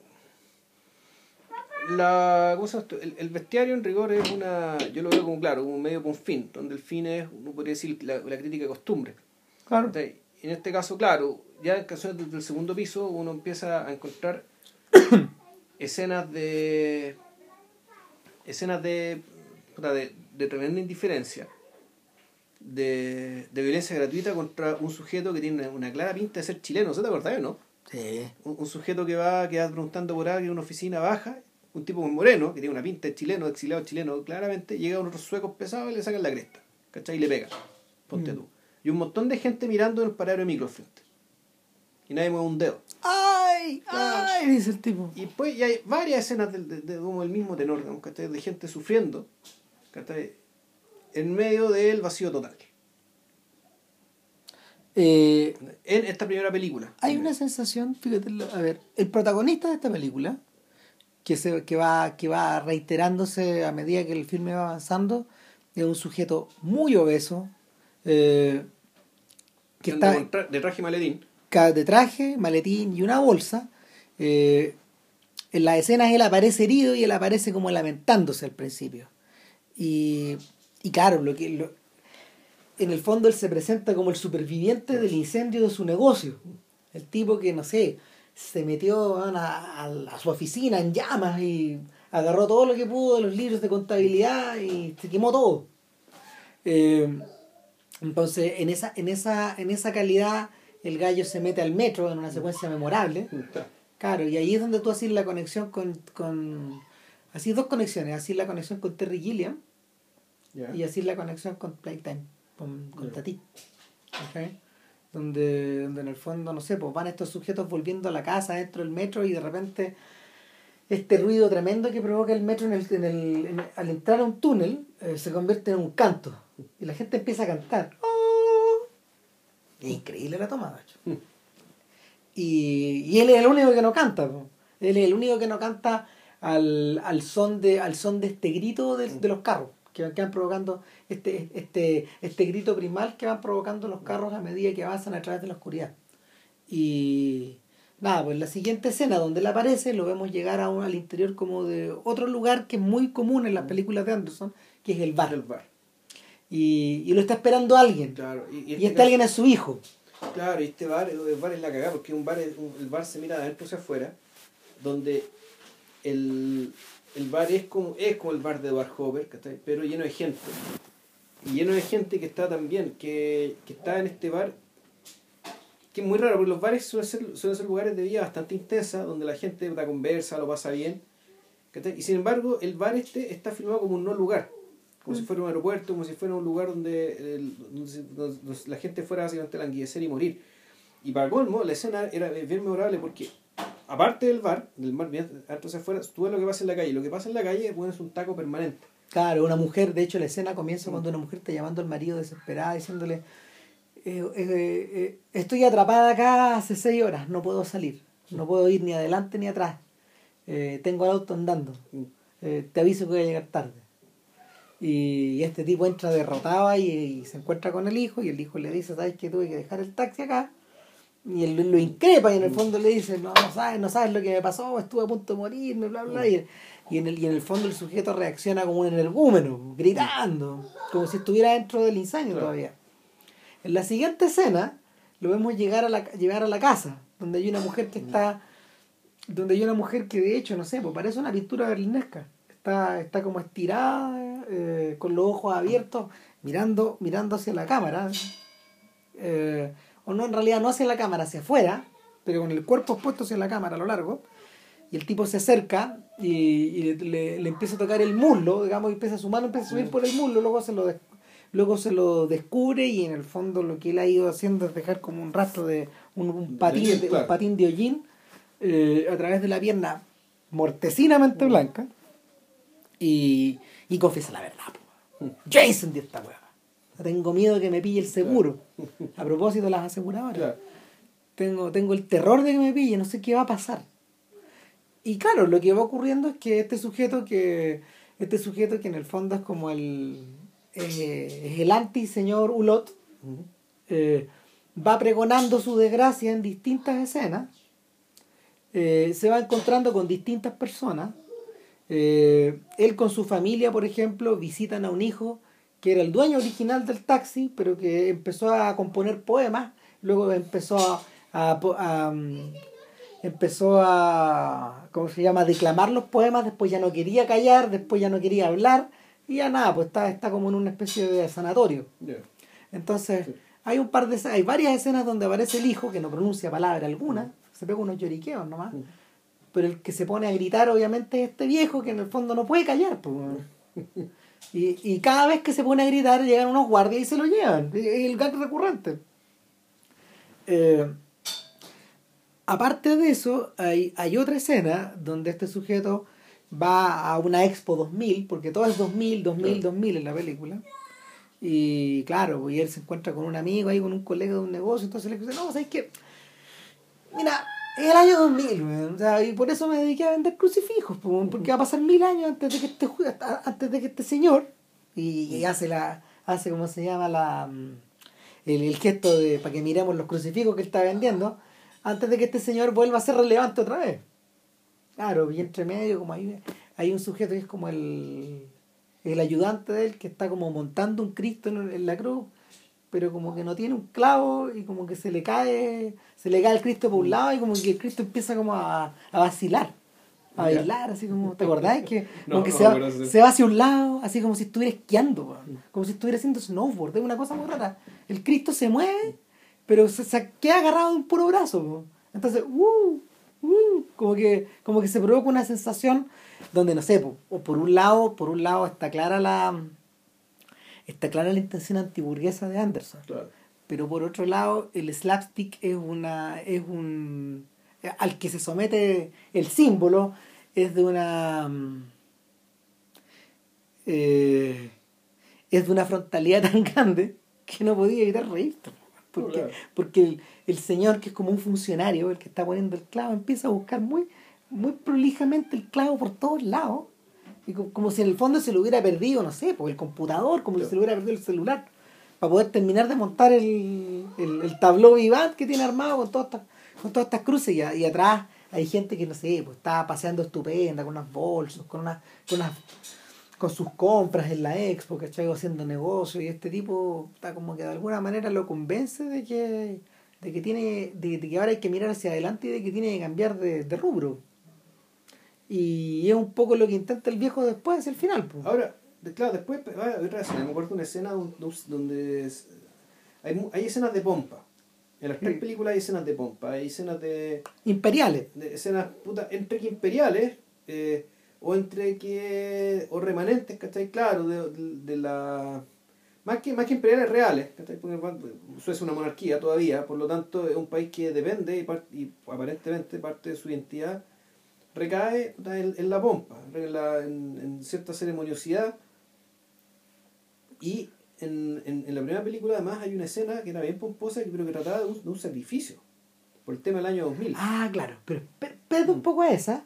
La, ¿cómo se llama el, el bestiario en rigor es una. Yo lo veo como claro, como un medio con un fin, donde el fin es, uno podría decir, la, la crítica de costumbre. Claro. ¿Cachai? En este caso, claro, ya en canciones desde el segundo piso uno empieza a encontrar escenas de. escenas de. de, de tremenda indiferencia. De, de violencia gratuita contra un sujeto que tiene una, una clara pinta de ser chileno, ¿se te acordás o no? Sí. un, un sujeto que va, que va preguntando por alguien en una oficina baja, un tipo muy moreno, que tiene una pinta de chileno, de exiliado chileno, claramente, llega unos suecos pesados y le sacan la cresta, ¿cachai? Y le pegan, ponte Mm. tú. Y un montón de gente mirando en el paradero de micro frente. Y nadie mueve un dedo. ¡Ay! ¡Ay! Dice el tipo. Y pues y hay varias escenas del- de, de, como el mismo tenor, digamos, ¿cachai? De gente sufriendo, ¿cachai? En medio del vacío total. Eh, En esta primera película. hay una sensación, fíjate, a ver, el protagonista de esta película, que, se, que, va, que va reiterándose a medida que el filme va avanzando, es un sujeto muy obeso, eh, que está, de traje maledín. de traje, maletín y una bolsa. Eh, en las escenas él aparece herido y él aparece como lamentándose al principio. Y, y claro, lo que, lo, en el fondo él se presenta como el superviviente del incendio de su negocio. El tipo que, no sé, se metió a, a, su oficina en llamas y agarró todo lo que pudo de los libros de contabilidad y se quemó todo. Eh, entonces, en esa, en, esa, en esa calidad, el gallo se mete al metro en una secuencia memorable. Claro, y ahí es donde tú haces la conexión con... con así dos conexiones, así la conexión con Terry Gilliam y así la conexión con Playtime, con, con Tati. Donde, donde en el fondo, no sé, pues van estos sujetos volviendo a la casa dentro del metro y de repente este ruido tremendo que provoca el metro en el, en el, al entrar a un túnel eh, se convierte en un canto y la gente empieza a cantar. ¡Oh! increíble la toma, mm. Y, y él es el único que no canta. Él es el único que no canta al, al, son, de, al son de este grito de, de los carros que, van provocando este, este, este grito primal que van provocando los carros a medida que avanzan a través de la oscuridad. Y, Nada, pues la siguiente escena donde él aparece lo vemos llegar a un, al interior como de otro lugar que es muy común en las películas de Anderson, que es el bar. El bar. Y, y lo está esperando alguien. Claro, y, este, este alguien es su hijo. Claro, y este bar, el bar es la cagada, porque un bar, el bar se mira de adentro hacia afuera, donde el, el bar es como, es como el bar de Bar Hopper, pero lleno de gente. Y lleno de gente que está también, que, que está en este bar que es muy raro, porque los bares suelen ser, suelen ser lugares de vida bastante intensa, donde la gente da conversa, lo pasa bien. Y sin embargo, el bar este está filmado como un no lugar, como si mm. fuera un aeropuerto, como si fuera un lugar donde, la gente fuera básicamente a languidecer y morir. Y para colmo, la escena era bien memorable porque, aparte del bar, del bar bien entonces afuera, tú ves lo que pasa en la calle. Lo que pasa en la calle es un taco permanente. Claro, una mujer, de hecho la escena comienza cuando una mujer está llamando al marido desesperada, diciéndole, eh, eh, eh, estoy atrapada acá hace seis horas, no puedo salir, no puedo ir ni adelante ni atrás, tengo el auto andando, te aviso que voy a llegar tarde. Y, este tipo entra derrotado y, se encuentra con el hijo y el hijo le dice, ¿sabes que tuve que dejar el taxi acá? Y él lo increpa y en el fondo le dice, no, no sabes, no sabes lo que me pasó, estuve a punto de morirme, bla, bla. Y, y, en el, y en el fondo el sujeto reacciona como un energúmeno, gritando, como si estuviera dentro del incendio todavía. En la siguiente escena lo vemos llegar a la, llegar a la casa, donde hay una mujer que está, donde hay una mujer que de hecho, no sé, pues parece una pintura berlinesca. Está, está como estirada, eh, con los ojos abiertos, mirando, mirando hacia la cámara. Eh, o no, en realidad no hacia la cámara, hacia afuera, pero con el cuerpo expuesto hacia la cámara a lo largo. Y el tipo se acerca y, le, le, empieza a tocar el muslo, digamos, y empieza su mano empieza a subir por el muslo, luego se lo, luego se lo descubre y en el fondo lo que él ha ido haciendo es dejar como un rastro de un, patín, de, un patín de hollín eh, a través de la pierna mortecinamente blanca y, y confiesa la verdad. Jason de esta hueá. Tengo miedo de que me pille el seguro. A propósito de las aseguradoras. Tengo, tengo el terror de que me pille, no sé qué va a pasar. Y claro, lo que va ocurriendo es que este sujeto que. Este sujeto que en el fondo es como el, eh, el anti-señor Ulot, eh, va pregonando su desgracia en distintas escenas, eh, se va encontrando con distintas personas. él con su familia, por ejemplo, visitan a un hijo que era el dueño original del taxi, pero que empezó a componer poemas, luego empezó a, a, mm, empezó a, ¿cómo se llama?, a declamar los poemas, después ya no quería callar, después ya no quería hablar, y ya nada, pues está, está como en una especie de sanatorio. Entonces, hay un par de hay varias escenas donde aparece el hijo que no pronuncia palabra alguna, mm. se pega unos lloriqueos nomás. Mm. Pero el que se pone a gritar, obviamente, es este viejo que en el fondo no puede callar. Pues. y, y cada vez que se pone a gritar, llegan unos guardias y se lo llevan. Es el gag recurrente. Eh, aparte de eso, hay, hay otra escena donde este sujeto va a una Expo 2000, porque todo es 2000, 2000, 2000 en la película. Y claro, y él se encuentra con un amigo ahí, con un colega de un negocio, entonces le dice, no, ¿sabes qué? Mira, el año 2000, o sea, y por eso me dediqué a vender crucifijos, porque va a pasar mil años antes de que este, antes de que este señor, y, hace la, hace como se llama la, el, gesto de para que miremos los crucifijos que él está vendiendo, antes de que este señor vuelva a ser relevante otra vez. Claro, y entre medio, como hay, hay un sujeto que es como el, el ayudante de él, que está como montando un Cristo en, la cruz, pero como que no tiene un clavo y como que se le cae, se le cae el Cristo por un lado y como que el Cristo empieza como a, a vacilar a bailar, así como, ¿te acordás? Que, se, va, se, va, hacia un lado, así como si estuviera esquiando, como si estuviera haciendo snowboard, es una cosa muy rara. El Cristo se mueve, pero se, queda agarrado de un puro brazo. Entonces, uh, uh, como, que, como que se provoca una sensación donde, no sé, o por un lado, por un lado está clara la está clara la intención antiburguesa de Anderson. Pero por otro lado, el slapstick es una es un al que se somete el símbolo es de una mm, eh, es de una frontalidad tan grande que no podía evitar reírte porque, porque el, señor que es como un funcionario el que está poniendo el clavo empieza a buscar muy muy prolijamente el clavo por todos lados y como, si en el fondo se lo hubiera perdido no sé por el computador como si se lo hubiera perdido el celular para poder terminar de montar el, el, el tabló vivant que tiene armado con todas estas, con todas estas cruces y, y atrás hay gente que, no sé, pues estaba paseando estupenda, con unas bolsas, con unas, con unas con sus compras en la expo, ¿cachai? Haciendo negocio, y este tipo está como que de alguna manera lo convence de que, de que tiene, de, que ahora hay que mirar hacia adelante y de que tiene que cambiar de, rubro. Y es un poco lo que intenta el viejo después, el final. Pues. Ahora, claro, después, otra escena, me acuerdo una escena donde, hay, hay escenas de pompa en las tres películas hay escenas de pompa, hay escenas de... Imperiales. De escenas, puta, entre que imperiales, eh, o entre que... o remanentes, ¿cachai? Claro, de, de, la... Más que, más que imperiales reales, ¿cachai? Porque Suecia es una monarquía todavía, por lo tanto es un país que depende y, y aparentemente parte de su identidad recae en, en la pompa, en, la, en, en cierta ceremoniosidad y en, en, en, la primera película además hay una escena que era bien pomposa creo que trataba de un, de un sacrificio por el tema del año 2000. Ah, claro, pero espérate un poco a esa,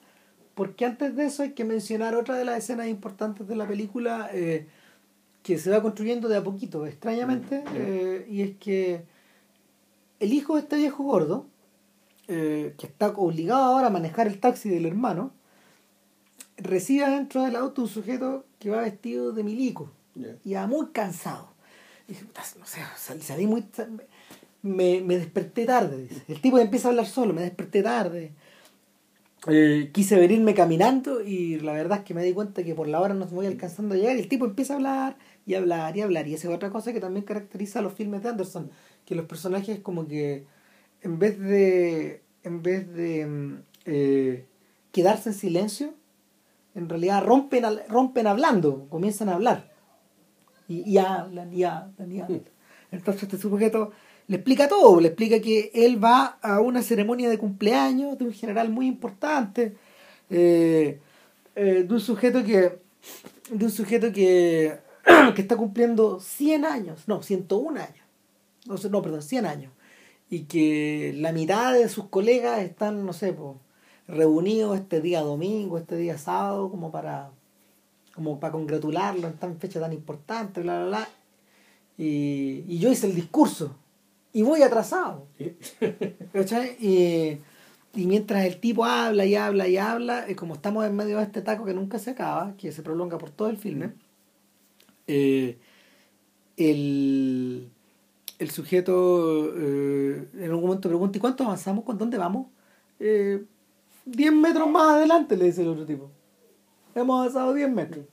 porque antes de eso hay que mencionar otra de las escenas importantes de la película eh, que se va construyendo de a poquito, extrañamente, mm, eh, y es que el hijo de este viejo gordo, eh, que está obligado ahora a manejar el taxi del hermano, recibe dentro del auto un sujeto que va vestido de milico y ya muy cansado. Y dije, no sé, salí, muy... Me, me, desperté tarde, dice. El tipo empieza a hablar solo, me desperté tarde. Eh, quise venirme caminando y la verdad es que me di cuenta que por la hora no voy alcanzando a llegar y el tipo empieza a hablar y hablar y hablar y esa es otra cosa que también caracteriza a los filmes de Anderson que los personajes como que en vez de en vez de mm, eh, quedarse en silencio en realidad rompen rompen hablando comienzan a hablar. Y, hablan, y hablan, y hablan. Entonces este sujeto le explica todo, le explica que él va a una ceremonia de cumpleaños de un general muy importante, eh, eh, de un sujeto que, de un sujeto que, que está cumpliendo 100 años, no, 101 años, no, no, perdón, 100 años, y que la mitad de sus colegas están, no sé, reunidos este día domingo, este día sábado, como para como para congratularlo en tan fecha tan importante, bla, bla, bla. Y, y yo hice el discurso y voy atrasado. Y, y, mientras el tipo habla y habla y habla, eh, como estamos en medio de este taco que nunca se acaba, que se prolonga por todo el filme, eh, el, el sujeto eh, en algún momento pregunta, ¿y cuánto avanzamos? ¿Con dónde vamos? Eh, 10 metros más adelante, le dice el otro tipo hemos avanzado 10 metros.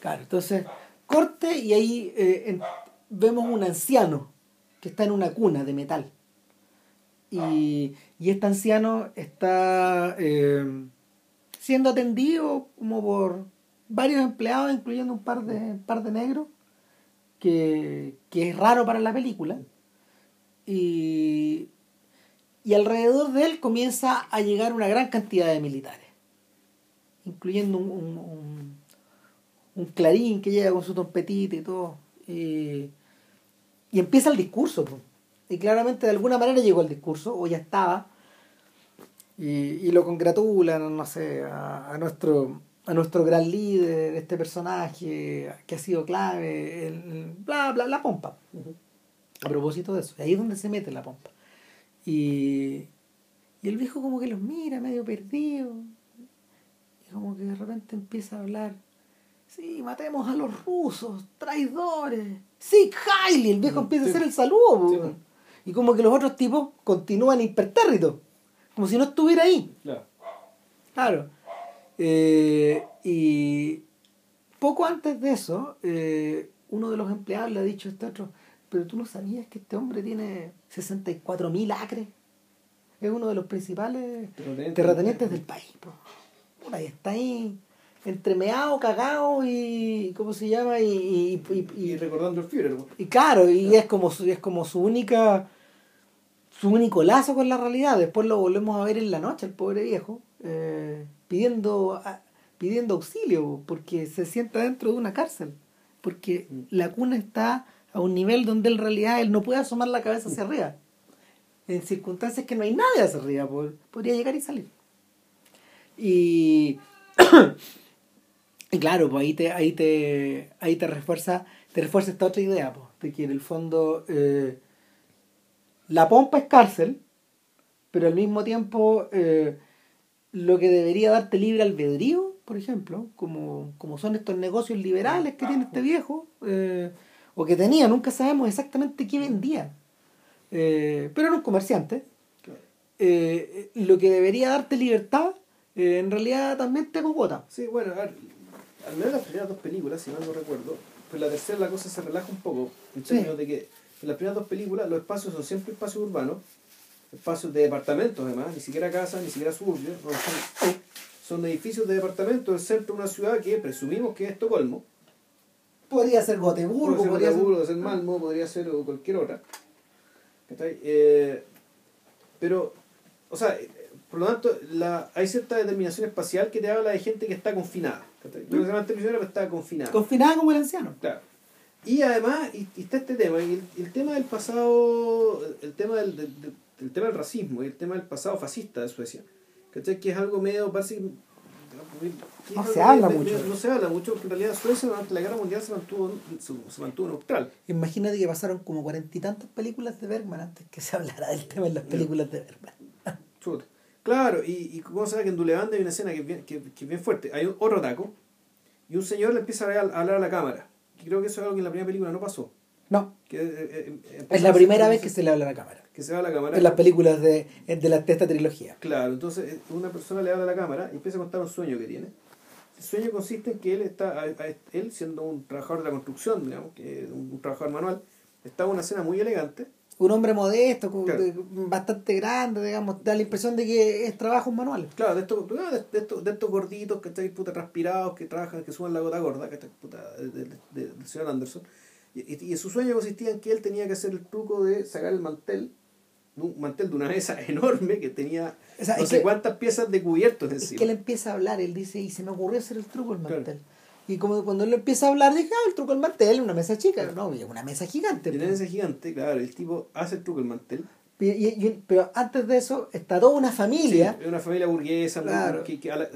Claro, entonces corte y ahí eh, vemos un anciano que está en una cuna de metal. Y, y este anciano está eh, siendo atendido como por varios empleados, incluyendo un par de, par de negros, que, que es raro para la película. Y, y alrededor de él comienza a llegar una gran cantidad de militares incluyendo un, un, clarín que llega con su trompetita y todo. y empieza el discurso. Y claramente de alguna manera llegó el discurso, o ya estaba. Y, lo congratulan, no sé, a, nuestro a nuestro gran líder, este personaje que ha sido clave, el, bla, bla, la pompa. A propósito de eso. Ahí es donde se mete la pompa. Y, y el viejo como que los mira medio perdido. Y como que de repente empieza a hablar. Sí, matemos a los rusos, traidores. Sí, Hailey. El viejo empieza a hacer el saludo. Sí. Y como que los otros tipos continúan impertérritos. Como si no estuviera ahí. Claro. Claro. Eh, y poco antes de eso, eh, uno de los empleados le ha dicho a este otro, pero tú no sabías que este hombre tiene 64.000 acres. Es uno de los principales Terratenientes. del país. po. Puta, y está ahí entremeado, cagado y... ¿Cómo se llama? Y, y, y- y- recordando el Führer, po. y claro, y es como su, es como su única su único lazo con la realidad. Después lo volvemos a ver en la noche, el pobre viejo, eh, pidiendo pidiendo auxilio, porque se sienta dentro de una cárcel. Porque la cuna está a un nivel donde en realidad él no puede asomar la cabeza hacia arriba. En circunstancias que no hay nadie hacia arriba, po- podría llegar y salir. Y y claro, pues ahí te, ahí te, ahí te refuerza, te refuerza esta otra idea, pues, de que en el fondo eh, la pompa es cárcel, pero al mismo tiempo eh, lo que debería darte libre albedrío, por ejemplo, como, como son estos negocios liberales que tiene este viejo, eh, o que tenía, nunca sabemos exactamente qué vendía, eh, pero era un comerciante, eh, lo que debería darte libertad, en realidad también te cogota. Sí, bueno, a ver, al menos las primeras dos películas, si mal no recuerdo, pues la tercera la cosa se relaja un poco, en Sí. términos de que en las primeras dos películas los espacios son siempre espacios urbanos, espacios de departamentos además, ni siquiera casas, ni siquiera suburbios, no, son, son edificios de departamentos del centro de una ciudad que presumimos que es Estocolmo, Podría ser Gotemburgo, ser podría ser... Gotemburgo, ser Malmo, podría ser cualquier otra. Eh, pero, o sea, eh, por lo tanto, la, hay cierta determinación espacial que te habla de gente que está confinada. ¿cachai? No se llama prisionera, pero está confinada. Confinada como el anciano. Claro. Y además, y, y está este tema, y el, el tema del pasado, el, el tema del, del, del- el tema del racismo y el tema del pasado fascista de Suecia, ¿cachai? Que es algo medio, parece que- que es No algo se habla medio- mucho. medio- no se habla mucho, porque en realidad Suecia durante la guerra mundial se mantuvo, se, se mantuvo neutral. Imagínate que pasaron como cuarenta y tantas películas de Bergman antes que se hablara del tema en las películas de Bergman. Chuta. Claro, y, y cómo se ve que en Dulevande hay una escena que es bien, que, que es bien fuerte. Hay un, otro taco y un señor le empieza a hablar, a hablar a la cámara. Y creo que eso es algo que en la primera película no pasó. No, Que, eh, eh, eh, es la primera vez que se le habla a la cámara. que se va a la cámara. En las películas de, de, la, de esta trilogía. Claro, entonces eh, una persona le habla a la cámara y empieza a contar un sueño que tiene. El sueño consiste en que él está, a- a- él siendo un trabajador de la construcción, digamos, que un, un trabajador manual, está en una escena muy elegante. Un hombre modesto, Claro. bastante grande, digamos, da la impresión de que es trabajo manual. Claro, de estos, de, estos, de estos gorditos que están puta transpirados, que trabajan, que suban la gota gorda, que está puta de- de- de- del señor Anderson. Y, y, y su sueño consistía en que él tenía que hacer el truco de sacar el mantel, un mantel de una mesa enorme que tenía O sea, no es sé que- cuántas piezas de cubiertos Es encima. que él empieza a hablar, él dice, y se me ocurrió hacer el truco del Claro. mantel. Y como cuando él empieza a hablar, dije, ah, el truco del mantel, una mesa chica. No, es una mesa gigante. Tiene ese gigante, claro, el tipo hace el truco del mantel. Y- y- y- pero antes de eso, está toda una familia, Es una familia burguesa Claro. que- que a la-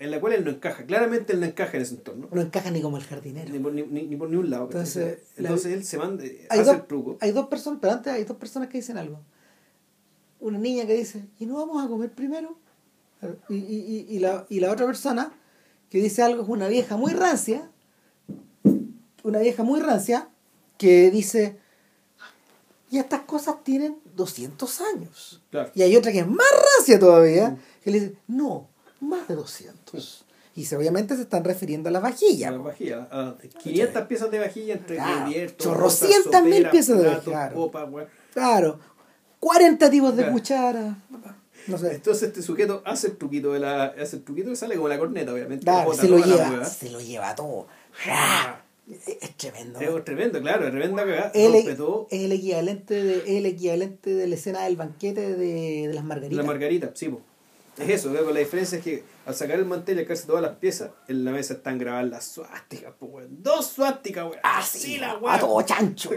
en la cual él no encaja. Claramente él no encaja en ese entorno. no encaja ni como el jardinero. Ni por ni, ni- ni por ni un lado. Entonces, la- Entonces él se manda, hace dos, el truco. hay dos personas, pero antes hay dos personas que dicen algo. Una niña que dice, ¿y no vamos a comer primero? Y, y, y, y la, y la otra persona que dice algo es una vieja muy rancia, una vieja muy rancia, que dice, y estas cosas tienen 200 años. Claro. Y hay otra que es más rancia todavía, que le dice, no, más de 200. Y obviamente se están refiriendo a la vajilla. La vajilla, ah, 500 piezas de vajilla entre Claro, chorrocientas mil piezas de platos, claro. weón. Claro, 40 tipos de Claro. cuchara. No sé. Entonces este sujeto hace el truquito de la, hace el truquito y sale como la corneta, obviamente. Claro, se lo lleva, se lo lleva todo. ¡Ja! Es tremendo. Es tremendo, claro, es tremenda cagada. Es el, todo. es el equivalente de, es el equivalente de la escena del banquete de, de las margaritas. La margarita, sí, po. Es eso, luego la diferencia es que al sacar el mantel y sacarse todas las piezas, en la mesa están grabadas las suásticas, po, weón. Dos suásticas, weón. Así, la a weón. todo chancho.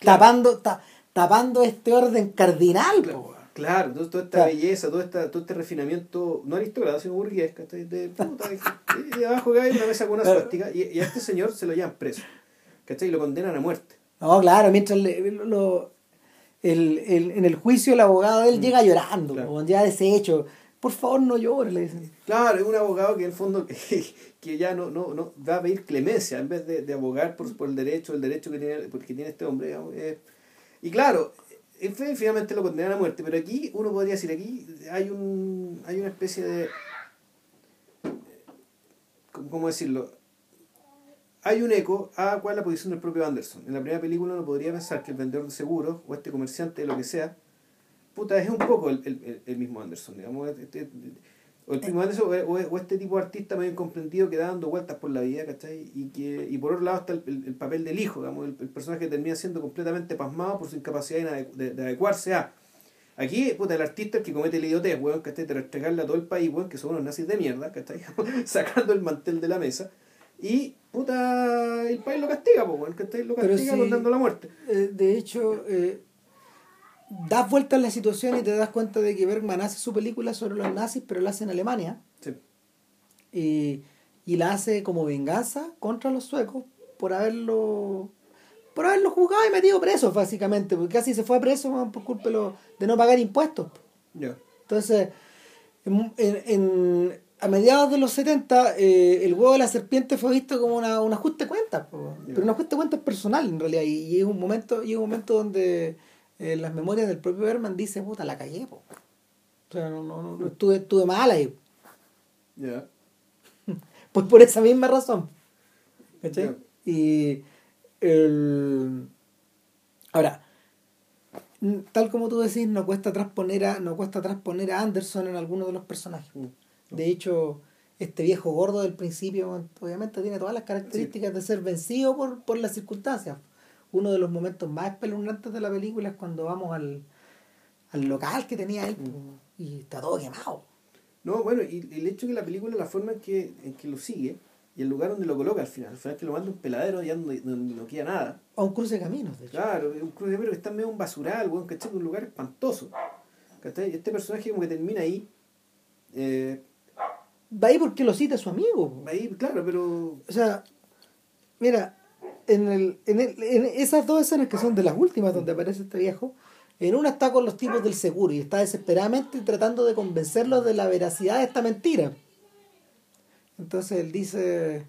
tapando, ta- tapando este orden cardinal. po. Claro, entonces toda esta Claro. belleza, todo, esta, todo este refinamiento, no aristócrata, sino burgués, ¿cachai? De, puta, y, y abajo que hay una mesa con una Claro. suástica, y, y a este señor se lo llevan preso, ¿cachai? Y lo condenan a muerte. No, claro, mientras le- lo- el, el- en el juicio el abogado de él llega llorando, claro. como ya deshecho. Por favor, no llore. Claro, es un abogado que en el fondo que, que ya no, no, no va a pedir clemencia en vez de, de abogar por, por el derecho, el derecho que tiene, porque tiene este hombre. digamos, eh. y claro, en fin, finalmente lo condenan a muerte, pero aquí uno podría decir, aquí hay un hay una especie de ¿cómo decirlo? Hay un eco a cuál es la posición del propio Anderson. En la primera película uno podría pensar que el vendedor de seguros o este comerciante lo que sea, puta, es un poco el, el- el- mismo Anderson, digamos. este- o el mismo Anderson, o, o- este tipo de artista medio incomprendido que da dando vueltas por la vida, ¿cachai? Y, que, y por otro lado está el, el- el papel del hijo, digamos, el, personaje que termina siendo completamente pasmado por su incapacidad de, de- de adecuarse a. Aquí, puta, el artista el que comete el idiotez, weón, ¿cachai? De restregarle a todo el país, weón, que son unos nazis de mierda, ¿cachai? Sacando el mantel de la mesa. Y, puta, el país lo castiga, pues, weón, ¿cachai? Lo castiga sí. condenando la muerte. Eh, de hecho, eh, das vuelta en la situación y te das cuenta de que Bergman hace su película sobre los nazis, pero la hace en Alemania. Sí. y, y la hace como venganza contra los suecos por haberlo por haberlo juzgado y metido preso básicamente porque casi se fue preso weón, por culpa de, no pagar impuestos entonces en, en- a mediados de los 70 eh, el huevo de la serpiente fue visto como una, un ajuste de cuentas po, weón. Ya. pero un ajuste de cuentas personal en realidad y, y es un momento y es un momento donde eh, en las memorias del propio Berman dice puta la cagué po". o sea no, no, no, no, estuve, estuve mal ahí Ya. pues por esa misma razón. ¿Cachai? Ya. Y el... Ahora, tal como tú decís, no cuesta transponer a, no cuesta transponer a Anderson en alguno de los personajes. Mm. De hecho, este viejo gordo del principio, obviamente tiene todas las características de ser vencido por, por las circunstancias. Uno de los momentos más espeluznantes de la película es cuando vamos al, al local que tenía él po, y está todo quemado. No, bueno, y el hecho que la película, la forma en que, en que lo sigue, y el lugar donde lo coloca al final, al final que lo manda un peladero ya donde, donde no queda nada. A un cruce de caminos, de hecho. Claro, un cruce de que está medio un basural, weón, ¿cachai? Un lugar espantoso. ¿Cachai? Este personaje como que termina ahí. Eh, Va ahí porque lo cita su amigo. po. ahí, claro, pero. O sea, mira, en, el, en, el- en esas dos escenas que son de las últimas donde aparece este viejo, en una está con los tipos del seguro y está desesperadamente tratando de convencerlos de la veracidad de esta mentira. Entonces él dice,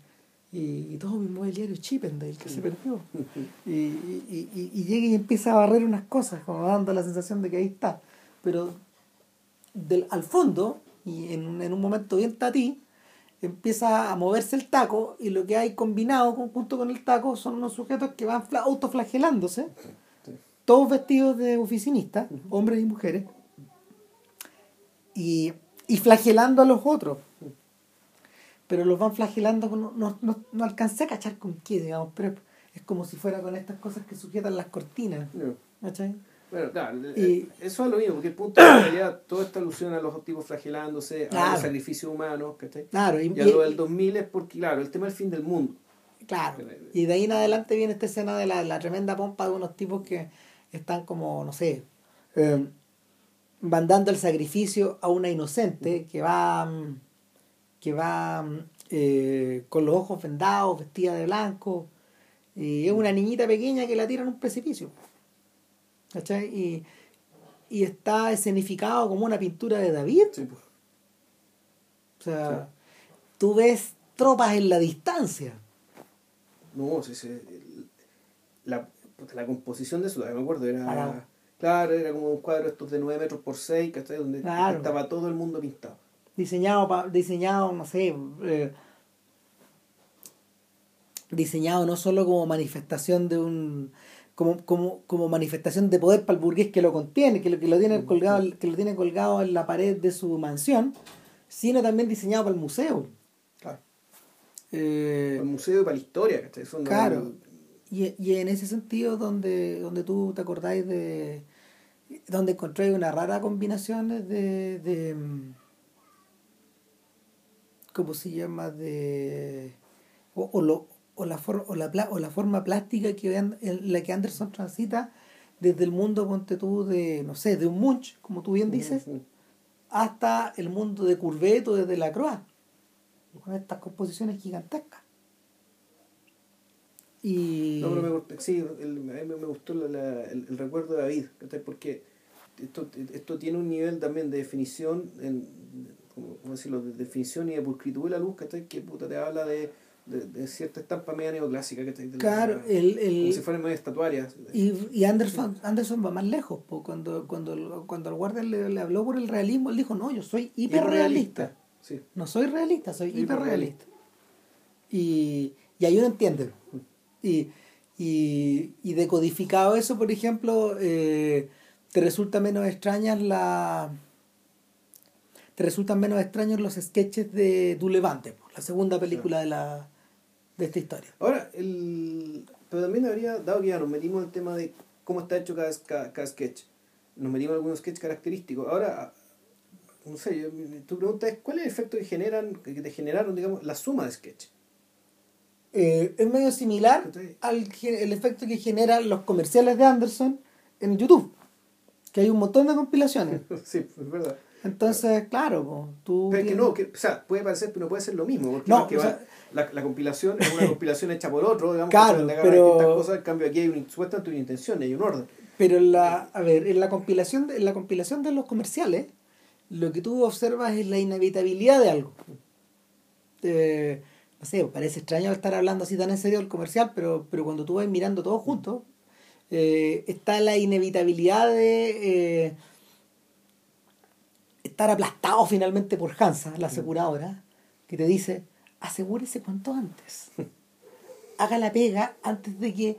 y, y todo mi mobiliario Chippendale que se perdió. Y, y, y- y llega y empieza a barrer unas cosas, como dando la sensación de que ahí está. Pero del, al fondo, y en, un- en un momento bien tatí, empieza a moverse el taco y lo que hay combinado junto con el taco son unos sujetos que van fla- autoflagelándose, Sí. todos vestidos de oficinistas, hombres y mujeres, y, y flagelando a los otros. Pero los van flagelando, con- no, no, no, alcancé a cachar con qué, digamos, pero es como si fuera con estas cosas que sujetan las cortinas. ¿cachai? Bueno, claro, Y- eso es lo mismo, porque el punto es que en realidad toda esta alusión a los tipos flagelándose, a Claro. los sacrificios humanos, ¿cachai? Claro, y, Y a lo del 2000 es porque, claro, el tema del fin del mundo. Claro. Y de ahí en adelante viene esta escena de la, la tremenda pompa de unos tipos que están como, no sé, eh, van dando el sacrificio a una inocente que va, mm, que va mm, eh, con los ojos vendados, vestida de blanco. Y es una niñita pequeña que la tiran a un precipicio. ¿Cachai? Y, y está escenificado como una pintura de David. Sí, pues. O sea, tú ves tropas en la distancia. No, sí, sí, la, la composición de eso, me acuerdo, era... Claro. Claro, era como un cuadro estos de 9 metros por 6, ¿cachai? Donde Claro. estaba todo el mundo pintado. diseñado pa- diseñado no sé eh, diseñado no solo como manifestación de un como, como, como manifestación de poder para el burgués que lo contiene que lo que lo tiene colgado que lo tiene colgado en la pared de su mansión sino también diseñado para el museo Claro. Eh, Para el museo y para la historia, ¿cachai? Son Claro. Y, y en ese sentido, donde, donde tú te acordáis de. donde encontráis una rara combinación de. de mm, ¿Cómo se llama? De. O, o, lo, o, la, for- o, la, pla- o la forma plástica que, en la que Anderson transita desde el mundo, ponte tú, de. no sé, de un Munch, como tú bien dices, hasta el mundo de Curveto desde la Croix, con estas composiciones gigantescas. Y... No, pero me, sí, el, a mí me gustó la, el, el, recuerdo de David, porque esto, esto tiene un nivel también de definición, en, ¿cómo decirlo?, de definición y de pulcritud de la luz, que puta te habla de, de, de cierta estampa media neoclásica. que Claro, el, el, como si fueran medio estatuarias. Y, y Anderson, Anderson va más lejos, pues, cuando, cuando, cuando el guardia le, le, habló por el realismo, él dijo, no, yo soy hiperrealista. Sí. No soy realista, soy hiperrealista. Y, y ahí uno entiende. Y, y, y decodificado eso, por ejemplo, eh, te resulta menos extrañas la te resultan menos extraños los sketches de Du Levante, la segunda película de la de esta historia. Ahora, el pero también habría, dado que ya nos metimos el tema de cómo está hecho cada, cada, cada sketch, nos metimos algunos sketches característicos. Ahora, no sé, yo, tu pregunta es, ¿cuál es el efecto que generan, que te generaron, digamos, la suma de sketch? Eh, es medio similar al el efecto que generan los comerciales de Anderson en YouTube, que hay un montón de compilaciones. sí, es verdad. Entonces, claro, tú... Pero que no, que, o sea, puede parecer, pero no puede ser lo mismo, porque no, va, sea, la, la, compilación es una compilación hecha por otro, digamos, claro, que pero... cosas, en cambio aquí hay una, supuestamente una intención, hay un orden. Pero en la, a ver, en la compilación, en la compilación de los comerciales, lo que tú observas es la inevitabilidad de algo. Eh, no sé, parece extraño estar hablando así tan en serio del comercial, pero, pero cuando tú vas mirando todo juntos, eh, está la inevitabilidad de eh, estar aplastado finalmente por Hansa, la aseguradora, que te dice, asegúrese cuanto antes. Haga la pega antes de que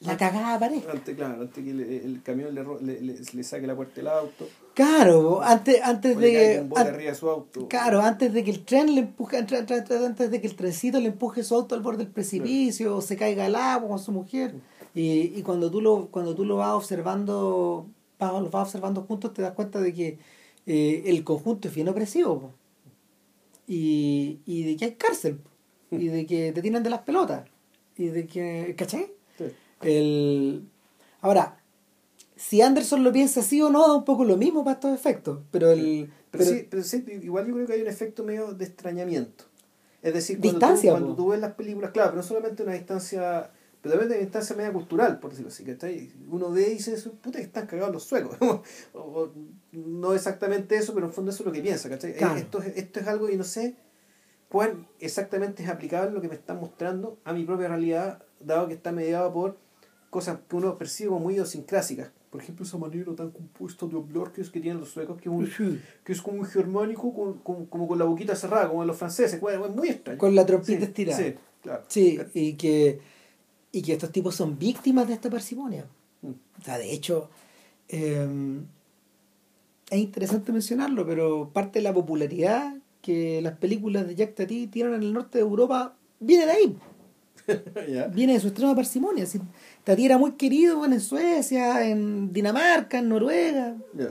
la cagada aparezca. Antes, claro, antes que el camión le, le, le, le, saque la puerta del auto. Claro, antes, antes de que. Un bote arriba de su auto. Claro, antes de que el tren le empuje, antes de que el trencito le empuje su auto al borde del precipicio, claro. o se caiga al agua con su mujer. Y, y cuando tú lo, cuando tú lo vas observando, vas, lo vas observando juntos, te das cuenta de que eh, el conjunto es bien opresivo. Y, y de que hay cárcel. Y de que te tiran de las pelotas. Y de que. ¿Caché? Sí. El... Ahora, si Anderson lo piensa así o no, da un poco lo mismo para estos efectos. Pero el. Pero, pero, sí, pero sí, igual yo creo que hay un efecto medio de extrañamiento. Es decir, cuando, distancia, tú, cuando tú ves las películas, claro, pero no solamente una distancia, pero también una distancia media cultural, por decirlo así, que uno ve y dice, puta, que están cagados los suecos. o, o, no exactamente eso, pero en el fondo eso es lo que piensa, ¿cachai? Claro. Esto, esto es algo y no sé cuán exactamente es aplicable lo que me están mostrando a mi propia realidad, dado que está mediado por cosas que uno percibe como muy idiosincrásicas. Por ejemplo, esa manera tan compuesta de hablar que, es que tienen los suecos, que es, un, que es como un germánico con, con, como con la boquita cerrada, como los franceses, bueno, es muy extraño. Con la trompita sí, estirada. Sí, claro. Sí, y que, y que estos tipos son víctimas de esta parsimonia. O sea, de hecho, eh, es interesante mencionarlo, pero parte de la popularidad que las películas de Jack Tati tienen en el norte de Europa viene de ahí. yeah. Viene de su extrema parsimonia. Si Tati era muy querido en Suecia, en Dinamarca, en Noruega. Yeah.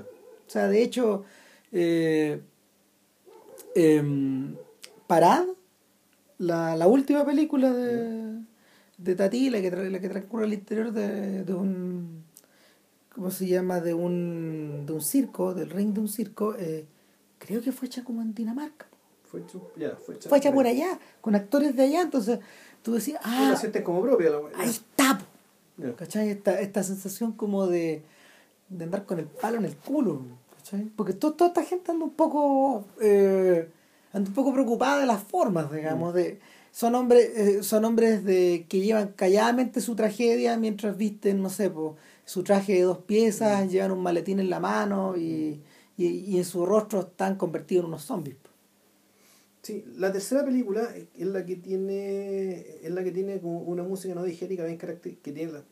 O sea, de hecho, eh, eh, Parad, la, la última película de, de Tati, la que, tra la que transcurre al interior de, de un ¿cómo se llama? de un de un circo, del ring de un circo, eh, creo que fue hecha como en Dinamarca. Fue hecha, yeah, fue hecha, fue hecha por allá, con actores de allá, entonces tú decías, ah, la como propia la ahí está, yeah. ¿cachai? Esta, esta sensación como de, de andar con el palo en el culo, ¿cachai? Porque to, toda esta gente anda un poco eh, anda un poco preocupada de las formas, digamos, mm. de son hombres eh, son hombres de que llevan calladamente su tragedia mientras visten, no sé, pues su traje de dos piezas, mm. llevan un maletín en la mano y, y, y, en su rostro están convertidos en unos zombies. Sí, la tercera película es la que tiene es la que tiene como una música no digética bien característica, que tiene la,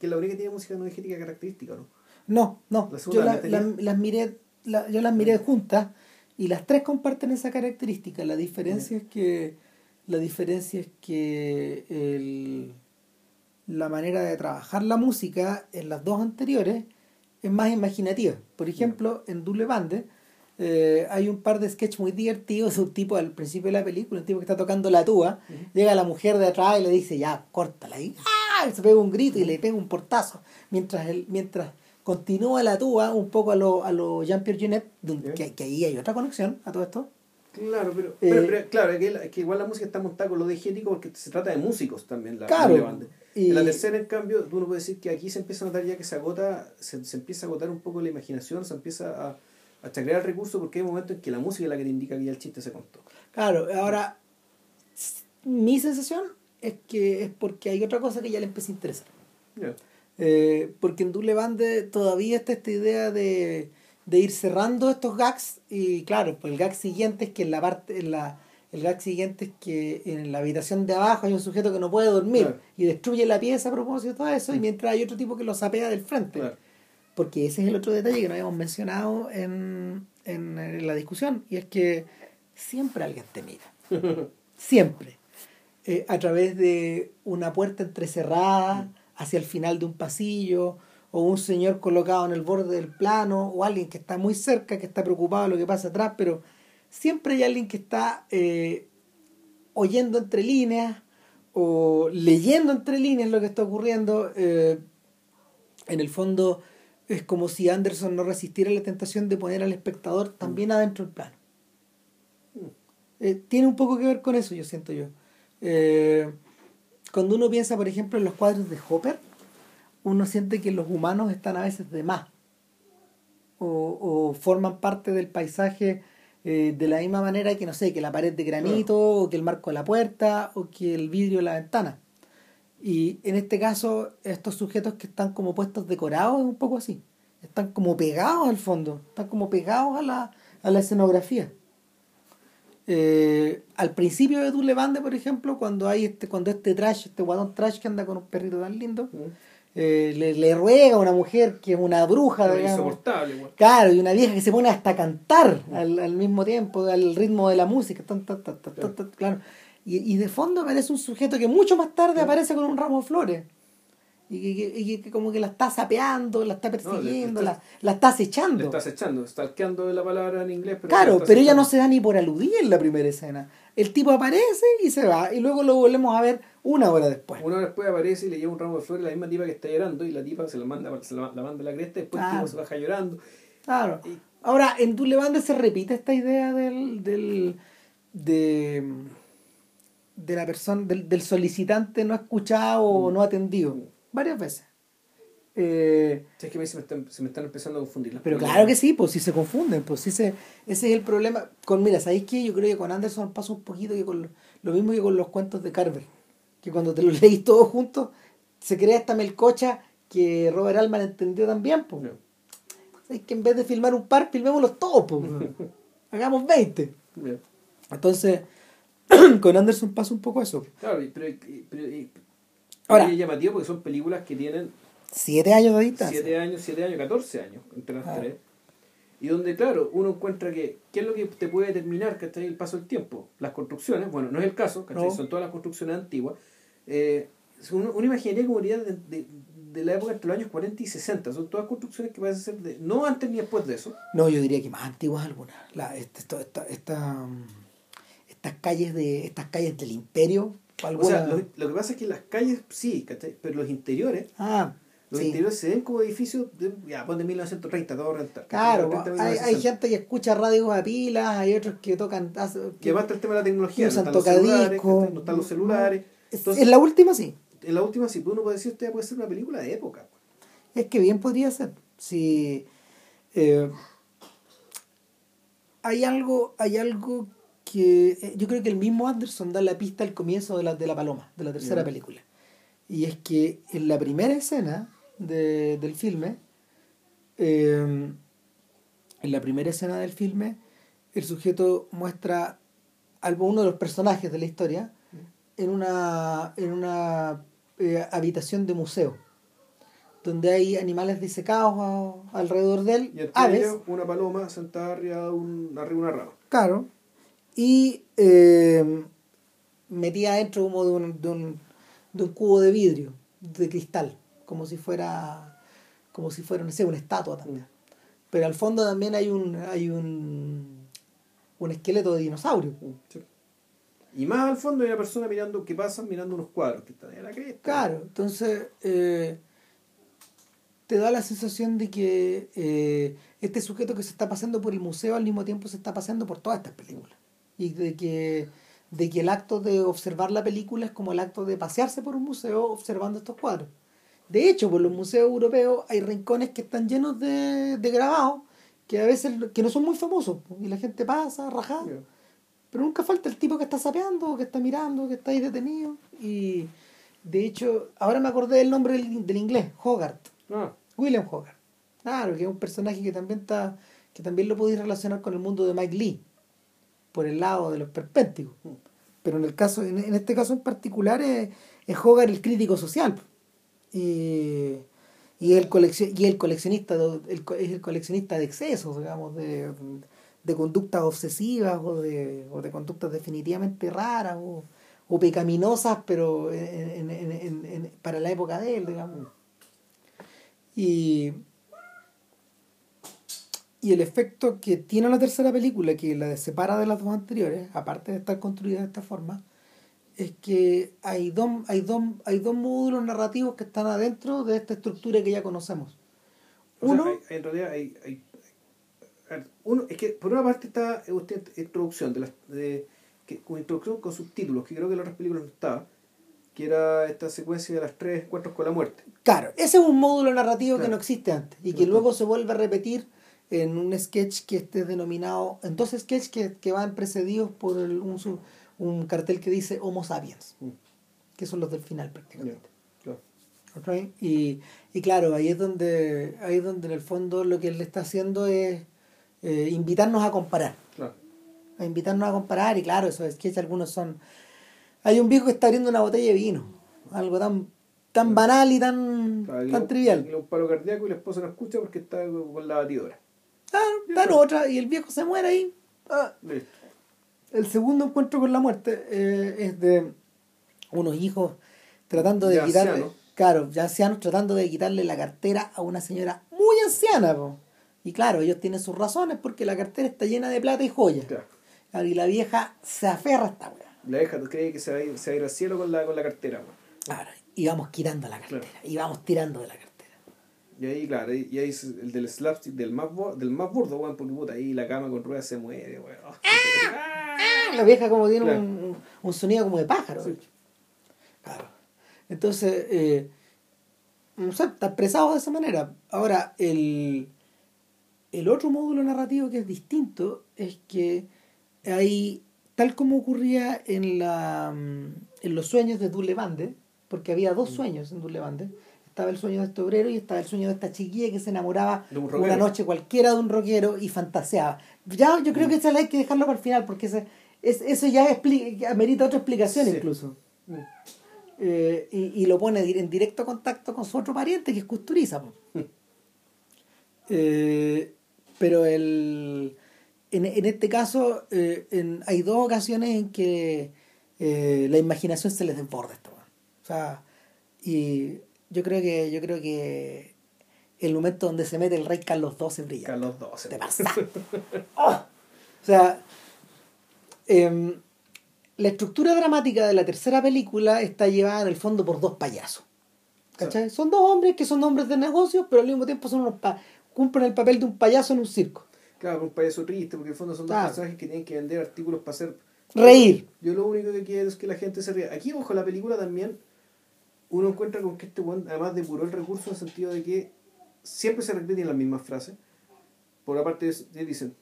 que la única que tiene música no digética característica, ¿no? No, no. La yo la, la, las miré yo las miré juntas y las tres comparten esa característica. La diferencia mm. es que la diferencia es que el la manera de trabajar la música en las dos anteriores es más imaginativa. Por ejemplo, en Double Bande eh, hay un par de sketches muy divertidos. Un tipo al principio de la película, un tipo que está tocando la tuba, uh -huh. llega la mujer de atrás y le dice, ya, córtala. Y, ¡ah! y se pega un grito y le pega un portazo. Mientras, él, mientras continúa la tuba un poco a lo, a lo Jean-Pierre Genet, que, que ahí hay otra conexión a todo esto. Claro, pero, Eh, pero- claro, es que, igual la música está montada con lo diegético porque se trata de músicos también. La, Claro, y- En la tercera, en cambio, uno puede decir que aquí se empieza a notar ya que se agota, se, se empieza a agotar un poco la imaginación, se empieza a, a chacrear el recurso porque hay momentos en que la música es la que te indica que ya el chiste se contó. Claro, ahora, mi sensación es que es porque hay otra cosa que ya le empieza a interesar. Eh, porque en Dule Bande todavía está esta idea de, de ir cerrando estos gags y claro, pues el gag siguiente es que en la parte, en la, el gag siguiente es que en la habitación de abajo hay un sujeto que no puede dormir Claro. y destruye la pieza a propósito de todo eso y mientras hay otro tipo que lo sapea del frente. Claro. Porque ese es el otro detalle que no habíamos mencionado en, en, en la discusión y es que siempre alguien te mira. Siempre. Eh, a través de una puerta entrecerrada hacia el final de un pasillo o un señor colocado en el borde del plano o alguien que está muy cerca, que está preocupado de lo que pasa atrás, pero siempre hay alguien que está eh, oyendo entre líneas o leyendo entre líneas lo que está ocurriendo. eh, en el fondo es como si Anderson no resistiera la tentación de poner al espectador también adentro del plano. Eh, tiene un poco que ver con eso, yo siento yo. Cuando uno piensa, por ejemplo, en los cuadros de Hopper, uno siente que los humanos están a veces de más. O, o forman parte del paisaje eh, de la misma manera que, no sé, que la pared de granito, o que el marco de la puerta, o que el vidrio de la ventana. Y en este caso, estos sujetos que están como puestos decorados es un poco así. Están como pegados al fondo, están como pegados a la, a la escenografía. Eh, al principio de Dule Bande, por ejemplo, cuando hay este, cuando este trash, este guatón trash que anda con un perrito tan lindo, eh, le, le ruega a una mujer que es una bruja, insoportable. Claro, y una vieja que se pone hasta a cantar al, al mismo tiempo, al ritmo de la música. tan, tan, tan, claro. Y, y de fondo aparece un sujeto que mucho más tarde aparece con un ramo de flores. Y que, y que como que la está sapeando, la está persiguiendo, le la, la está acechando. estás echando, stalkeando la palabra en inglés. Pero Claro, pero ella no se da ni por aludida en la primera escena. El tipo aparece y se va, y luego lo volvemos a ver una hora después. Una hora después aparece y le lleva un ramo de flores a la misma tipa que está llorando y la tipa se la manda, se la, la manda a la cresta y después el tipo se baja llorando. Claro. Y- Ahora, en Dule Bande se repite esta idea del, del de, de la persona, del, del solicitante no escuchado o no atendido. Varias veces. Eh, Si es que mí se me, están, se me están empezando a confundir las pero claro que sí, pues sí se confunden, pues sí se, ese es el problema. Con, mira, ¿sabéis qué? Yo creo que con Anderson pasa un poquito que con lo, mismo que con los cuentos de Carver. Que cuando te los leís todos juntos, se crea esta melcocha que Robert Altman entendió también, pues. No, Es que en vez de filmar un par, filmémoslos todos, pues. Hagamos 20. no. Entonces, con Anderson pasa un poco eso. Claro, pero, pero y- Ahora- es llamativo porque son películas que tienen Siete años de distancia. 7 años, 7 años, 14 años entre las Claro. tres. Y donde, claro, uno encuentra que, ¿qué es lo que te puede determinar ¿cachai? el paso del tiempo? Las construcciones, bueno, no es el caso. No. son todas las construcciones antiguas. Eh, uno, uno imaginaría como iría de, de, de la época entre los años 40 y 60. Son todas construcciones que parecen ser de, no antes ni después de eso. No, yo diría que más antiguas algunas. La, esta, esta, mm, estas calles de estas calles del imperio. O sea, lo, lo que pasa es que las calles sí, ¿cachai? pero los interiores, ah, los sí. interiores se ven como edificios de, ya, pon de 1930, todo rentar. Claro, 30, hay, hay 1960. gente que escucha radios a pilas, hay otros que tocan. Que aparte el tema de la tecnología, no están los celulares, no están los celulares. Es- Entonces, en la última sí. en la última, si uno puede decir, usted puede ser una película de época. Es que bien podría ser. Si eh, hay algo, hay algo que eh, yo creo que el mismo Anderson da la pista al comienzo de la, de la paloma, de la tercera película. Y es que en la primera escena de- del filme, eh, en la primera escena del filme, el sujeto muestra a uno de los personajes de la historia en una, en una eh, habitación de museo, donde hay animales disecados a- alrededor de él, Y aves, una paloma sentada arriba de un, arriba de una rama. claro, y eh, metida dentro como de un, de, un, de un cubo de vidrio, de cristal, como si fuera, como si fuera, no sé, una estatua también. Pero al fondo también hay un, hay un, un esqueleto de dinosaurio. Sí. Y más al fondo hay una persona mirando, que pasa mirando unos cuadros que están en la cresta. Claro, entonces eh, te da la sensación de que eh, este sujeto que se está pasando por el museo al mismo tiempo se está pasando por todas estas películas. y de que, de que el acto de observar la película es como el acto de pasearse por un museo observando estos cuadros. De hecho, por los museos europeos hay rincones que están llenos de, de grabados que a veces que no son muy famosos y la gente pasa, rajada. Pero nunca falta el tipo que está sapeando, que está mirando, que está ahí detenido. Y de hecho, ahora me acordé del nombre del, inglés, Hogarth. Ah. William Hogarth. Claro, que es un personaje que también está que también lo podéis relacionar con el mundo de Mike Lee, por el lado de los perpénticos. Mm. Pero en el caso, en, este caso en particular es, es Hogarth el crítico social. Y, y, el, coleccion, y el coleccionista de, el, es el coleccionista de excesos, digamos, de de conductas obsesivas o de, o de conductas definitivamente raras o, o pecaminosas, pero en, en, en, para la época de él, digamos. Y, y el efecto que tiene la tercera película, que la separa de las dos anteriores, aparte de estar construida de esta forma, es que hay dos, hay dos, hay dos módulos narrativos que están adentro de esta estructura que ya conocemos. Uno, en realidad hay, hay uno, es que por una parte está esta introducción de, las de que, con introducción con subtítulos, que creo que en otras películas no estaba, que era esta secuencia de las tres encuentros con la muerte. Claro, ese es un módulo narrativo que no existe antes y que luego se vuelve a repetir en un sketch que esté denominado, en dos sketches que, que van precedidos por un, un cartel que dice Homo sapiens, mm. que son los del final prácticamente. Y, y claro, ahí es donde ahí es donde en el fondo lo que él está haciendo es eh, invitarnos a comparar. A invitarnos a comparar, y claro, eso es que algunos son. Hay un viejo que está abriendo una botella de vino, algo tan tan banal y tan, tan trivial. Y un paro cardíaco y la esposa no escucha porque está con la batidora. Ah, en otra, y el viejo se muere ahí. Ah. El segundo encuentro con la muerte eh, es de unos hijos tratando de, quitarle. Claro, ya ancianos tratando de quitarle la cartera a una señora muy anciana. Y claro, ellos tienen sus razones porque la cartera está llena de plata y joyas. y la vieja se aferra a esta weá. La vieja cree que se va, a ir, se va a ir al cielo con la, con la cartera, Claro, y vamos quitando la cartera. Y vamos tirando de la cartera. Y ahí, claro, y ahí el del slapstick del más, del más burdo, weón, porque puta, ahí la cama con ruedas se muere, weón. ¡Ah! La vieja como tiene un, un, sonido como de pájaro. Claro. Entonces, eh, no sé, está expresado de esa manera. Ahora, el el otro módulo narrativo que es distinto es que hay, tal como ocurría en, la, mm, en los sueños de Dule Bande, porque había dos mm. sueños en Dule Bande, estaba el sueño de este obrero y estaba el sueño de esta chiquilla que se enamoraba una noche cualquiera de un rockero y fantaseaba. Ya yo creo mm. que esa hay que dejarlo para el final porque ese, es, eso ya explica, amerita otra explicación incluso. Eh, y, y, lo pone en directo contacto con su otro pariente que es Custuriza. eh, pero el, en, en este caso eh, en, hay dos ocasiones en que la imaginación se les desborda esto. O sea, y yo creo que yo creo que el momento donde se mete el rey Carlos XII brilla. Carlos XII. Te pasa. Oh. O sea, em, la estructura dramática de la tercera película está llevada en el fondo por dos payasos. ¿Cachai? Son dos hombres que son hombres de negocios, pero al mismo tiempo son unos, cumplen el papel de un payaso en un circo. Claro, un payaso triste, porque en el fondo son dos personajes que tienen que vender artículos para hacer... Reír. Yo lo único que quiero es que la gente se ría. Aquí, ojo, la película también uno encuentra con que este buen, además depuró el recurso en el sentido de que siempre se repiten las mismas frases. Por la parte dicen,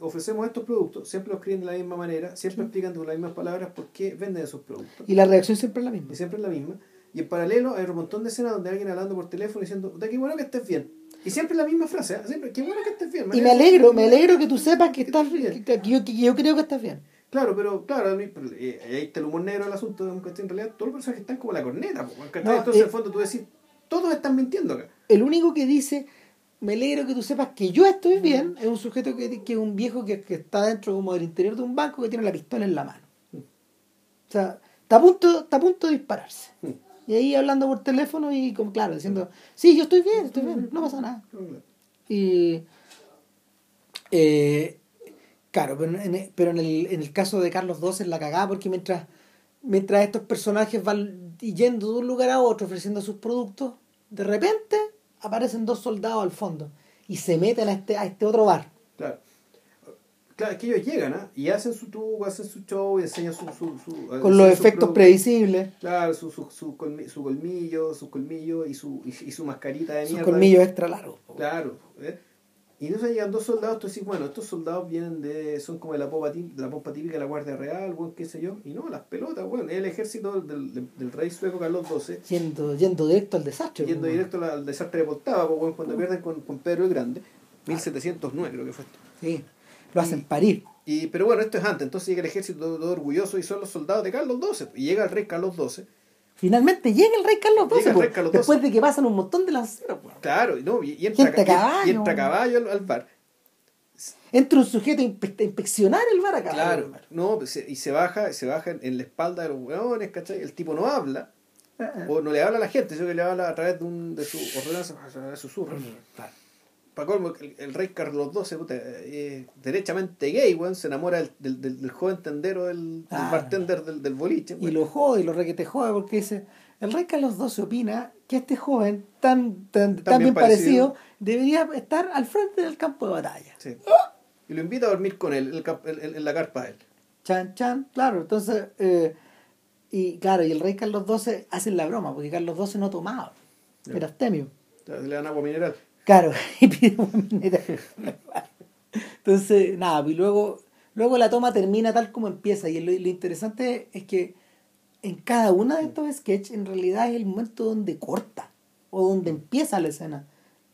ofrecemos estos productos, siempre los escriben de la misma manera, siempre explican con las mismas palabras por qué venden esos productos. Y la reacción siempre es la misma. Y siempre es la misma. Y en paralelo hay un montón de escenas donde alguien hablando por teléfono diciendo, de qué bueno que estés bien. Y siempre la misma frase, ¿eh? siempre, qué bueno que estés bien. y me alegro, me alegro que tú sepas que, estás bien. Que, yo, yo, creo que estás bien. Claro, pero claro, eh, ahí está el humor negro del asunto, en realidad todos los personajes están como la corneta. Entonces, en el eh, fondo, tú decís, todos están mintiendo acá. El único que dice, me alegro que tú sepas que yo estoy bien, es un sujeto que, que es un viejo que, que, está dentro como del interior de un banco que tiene la pistola en la mano. Mm. O sea, está a punto, está a punto de dispararse. Mm. Y ahí hablando por teléfono y, como, claro, diciendo, sí, yo estoy bien, estoy bien, no pasa nada. Y. Eh, claro, pero, en, pero en, el, en el caso de Carlos II es la cagada porque mientras, mientras estos personajes van yendo de un lugar a otro ofreciendo sus productos, de repente aparecen dos soldados al fondo y se meten a este, a este otro bar. Claro. Claro, es que ellos llegan ¿ah? y hacen su truco, hacen su show y enseñan su. su, su Con los efectos predecibles. Claro, su, su, su, colmi, su colmillo, su colmillo y su, y, y su mascarita de mierda. Su colmillo extra largo. Claro. ¿eh? Y entonces llegan dos soldados, tú decís, bueno, estos soldados vienen de, son como de la pompa típica, de la, pompa típica de la Guardia Real, bueno, qué sé yo. Y no, las pelotas, bueno, es el ejército del, del, del, rey sueco Carlos XII. Yendo, yendo directo al desastre. Yendo pues, directo al desastre de Poltava, pues, bueno, cuando pierden con, con Pedro el Grande. 1709 creo que fue esto. Sí, lo hacen parir. Y, pero bueno, esto es antes, entonces llega el ejército todo, todo orgulloso y son los soldados de Carlos XII. Y llega el rey Carlos XII. Finalmente llega el rey Carlos XII, el rey Carlos después de que pasan un montón de lanceros. Claro, no, y, y entra, a caballo. y, y entra a caballo al, al, bar. Entra un sujeto a inspeccionar el bar acá. Claro, no, y se baja, se baja en, en la espalda de los hueones, ¿cachai? El tipo no habla, uh -uh. o no le habla a la gente, sino que le habla a través de, un, de su ordenanza, de susurros. Claro para colmo, el, el, rey Carlos XII, puta, eh, derechamente gay, weón, se enamora del, del, del, joven tendero, del, ah, bartender del, del boliche. Weón. Y lo jode, y lo requete jode, porque dice, el rey Carlos XII opina que este joven tan, tan, tan, tan bien, parecido, parecido, debería estar al frente del campo de batalla. Sí. ¡Oh! Y lo invita a dormir con él, en la carpa de él. Chan, chan, claro, entonces, eh, y claro, y el rey Carlos XII hace la broma, porque Carlos XII no tomaba, yeah. era astemio. Le dan agua mineral. Claro, y pide Entonces, nada, y luego, luego la toma termina tal como empieza. Y lo, lo, interesante es que en cada uno de estos sketches, en realidad es el momento donde corta o donde empieza la escena.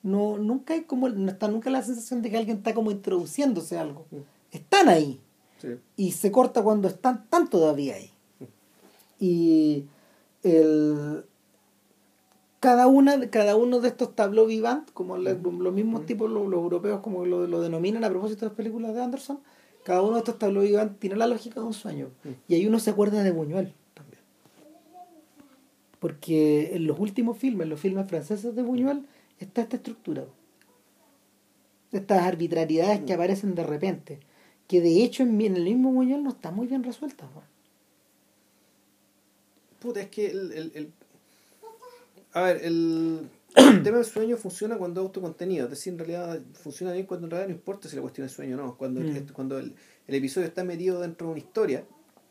No, nunca hay como, no está nunca la sensación de que alguien está como introduciéndose a algo. Están ahí. Sí. Y se corta cuando están tan todavía ahí. Y el, cada una cada uno de estos tableaux vivants como le, los mismos tipos los, los, europeos como lo, lo denominan a propósito de las películas de Anderson cada uno de estos tableaux vivants tiene la lógica de un sueño. Y ahí uno se acuerda de Buñuel también. Porque en los últimos filmes en los filmes franceses de Buñuel está esta estructura. Estas arbitrariedades que aparecen de repente que de hecho en, en el mismo Buñuel no está muy bien resuelta ¿no? puta es que el, el, el a ver, el, el tema del sueño funciona cuando es autocontenido, es decir, en realidad funciona bien cuando en realidad no importa si la cuestión es sueño o no, cuando, mm. el, cuando el, el, episodio está metido dentro de una historia,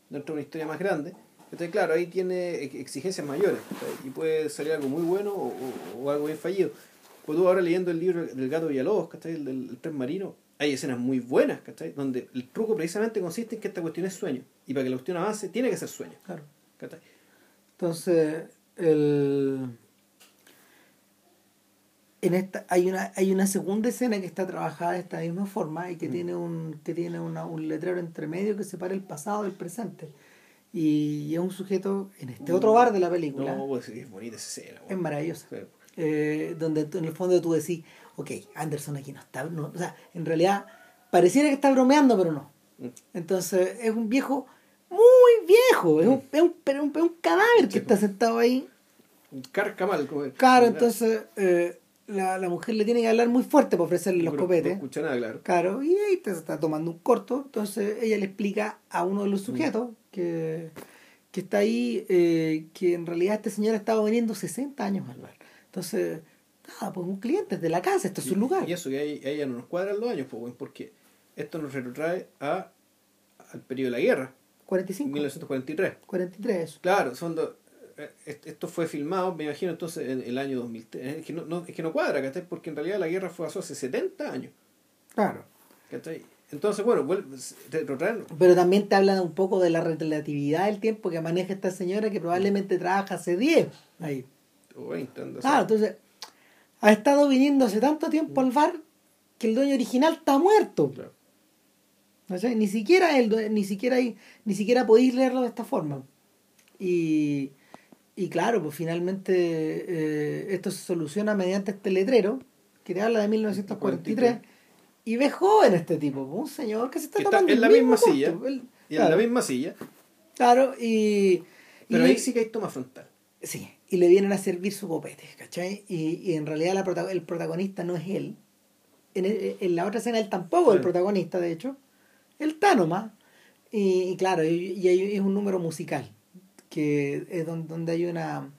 dentro de una historia más grande, entonces claro, ahí tiene exigencias mayores y puede salir algo muy bueno o, o, o, algo bien fallido. Pues tú ahora leyendo el libro del gato Villalobos, ¿cachai? El del el pez marino, hay escenas muy buenas, ¿cachai? Donde el truco precisamente consiste en que esta cuestión es sueño y para que la cuestión avance tiene que ser sueño. Claro. ¿cachai? Entonces, el en esta hay una hay una segunda escena que está trabajada de esta misma forma y que mm. tiene un que tiene una, un letrero entre medio que separa el pasado del presente. Y es un sujeto en este otro bar de la película. No pues es bonita esa escena es maravillosa. Sí. eh, donde en el fondo tú decís ok Anderson aquí no está no, o sea en realidad pareciera que está bromeando pero no. Mm. entonces es un viejo muy viejo es un, es un, es un, es un cadáver que está sentado ahí. Un carcamal como claro entonces eh, la, la mujer le tiene que hablar muy fuerte para ofrecerle los copetes. No escucha nada, claro. Claro, y ahí te está tomando un corto. Entonces ella le explica a uno de los sujetos mm. que, que está ahí eh, que en realidad este señor ha estado viniendo 60 años al bar. Entonces, nada, pues un cliente de la casa, esto es su lugar. Y eso que a ella no nos cuadran los años, pues, porque esto nos retrotrae a, al periodo de la guerra. 45. 1943. 43. Claro, son dos esto fue filmado, me imagino, entonces en el año 2003. Es que no, no, es que no cuadra, ¿cachai? Porque en realidad la guerra fue hace 70 años. Claro. ¿cachai? Entonces, bueno, vuelve, Pero también te hablan un poco de la relatividad del tiempo que maneja esta señora que probablemente trabaja hace 10 ahí. O 20, anda Claro, entonces ha estado viniendo hace tanto tiempo al bar que el dueño original está muerto. Claro. No sé, ni siquiera él, ni siquiera ni siquiera podéis leerlo de esta forma. Y y claro, pues finalmente eh, esto se soluciona mediante este letrero que te habla de 1943 43. y ves joven este tipo, pues, un señor que se está, está tomando en la misma costo, silla. El, y claro. en la misma silla. Claro, y. Pero y, ahí sí que hay toma frontal. Sí, y le vienen a servir su copete, ¿cachai? Y, y en realidad la prota el protagonista no es él. En, el, en, la otra escena él tampoco es el protagonista, de hecho. Él está nomás. Y, y claro, y, y es un número musical que es donde, donde hay una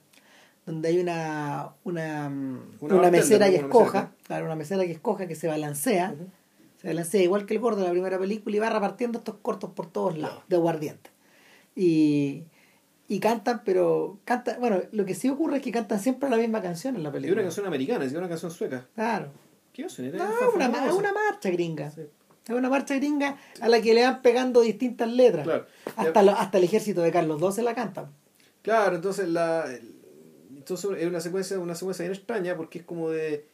donde hay una una, una, una mesera que escoja, claro, una mesera que escoja, que se balancea, uh -huh. Se balancea igual que el gordo de la primera película y va repartiendo estos cortos por todos lados, de aguardiente. Y, y cantan, pero cantan, bueno, lo que sí ocurre es que cantan siempre la misma canción en la película. una canción americana, es una canción sueca. Claro. ¿Qué canción era? No, una, una marcha gringa. Sí. Es una marcha gringa a la que le van pegando distintas letras. Claro. Hasta, lo- hasta el ejército de Carlos II se la canta. Claro, entonces la entonces es una secuencia una secuencia bien extraña porque es como de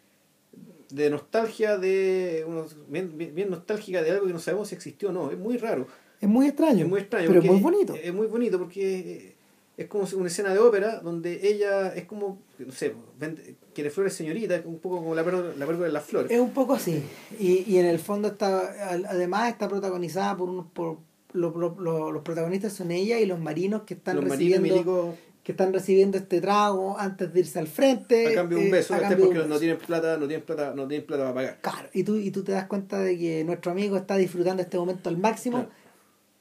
de nostalgia de unos, bien, bien, nostálgica de algo que no sabemos si existió o no, es muy raro, Es muy extraño. es muy extraño, Pero es muy bonito. Es muy bonito porque es como una escena de ópera donde ella es como no sé, vende- quiere flores señorita, un poco como la perla, la de las flores. Es un poco así. Y, y en el fondo está, además está protagonizada por unos por lo- lo- lo- los protagonistas son ella y los marinos que están Los recibiendo milicos que están recibiendo este trago antes de irse al frente a cambio de un eh, beso, cambio de porque un no tienen plata, no tienen plata, no tienen plata para pagar. Claro, y tú, y tú te das cuenta de que nuestro amigo está disfrutando este momento al máximo, Claro.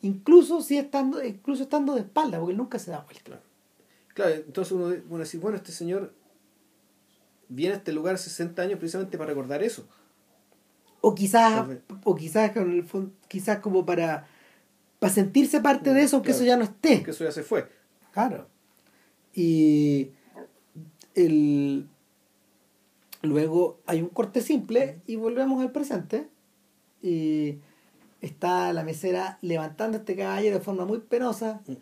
Incluso si estando, incluso estando de espalda, porque él nunca se da vuelta. Claro. Claro, entonces uno, dice, bueno, este señor viene a este lugar 60 años precisamente para recordar eso. O quizás, o quizás con el fon- quizás como para, para sentirse parte de eso, aunque Claro. eso ya no esté. Que eso ya se fue. Claro. Y el luego hay un corte simple y volvemos al presente. Y está la mesera levantando a este caballero de forma muy penosa. Mm.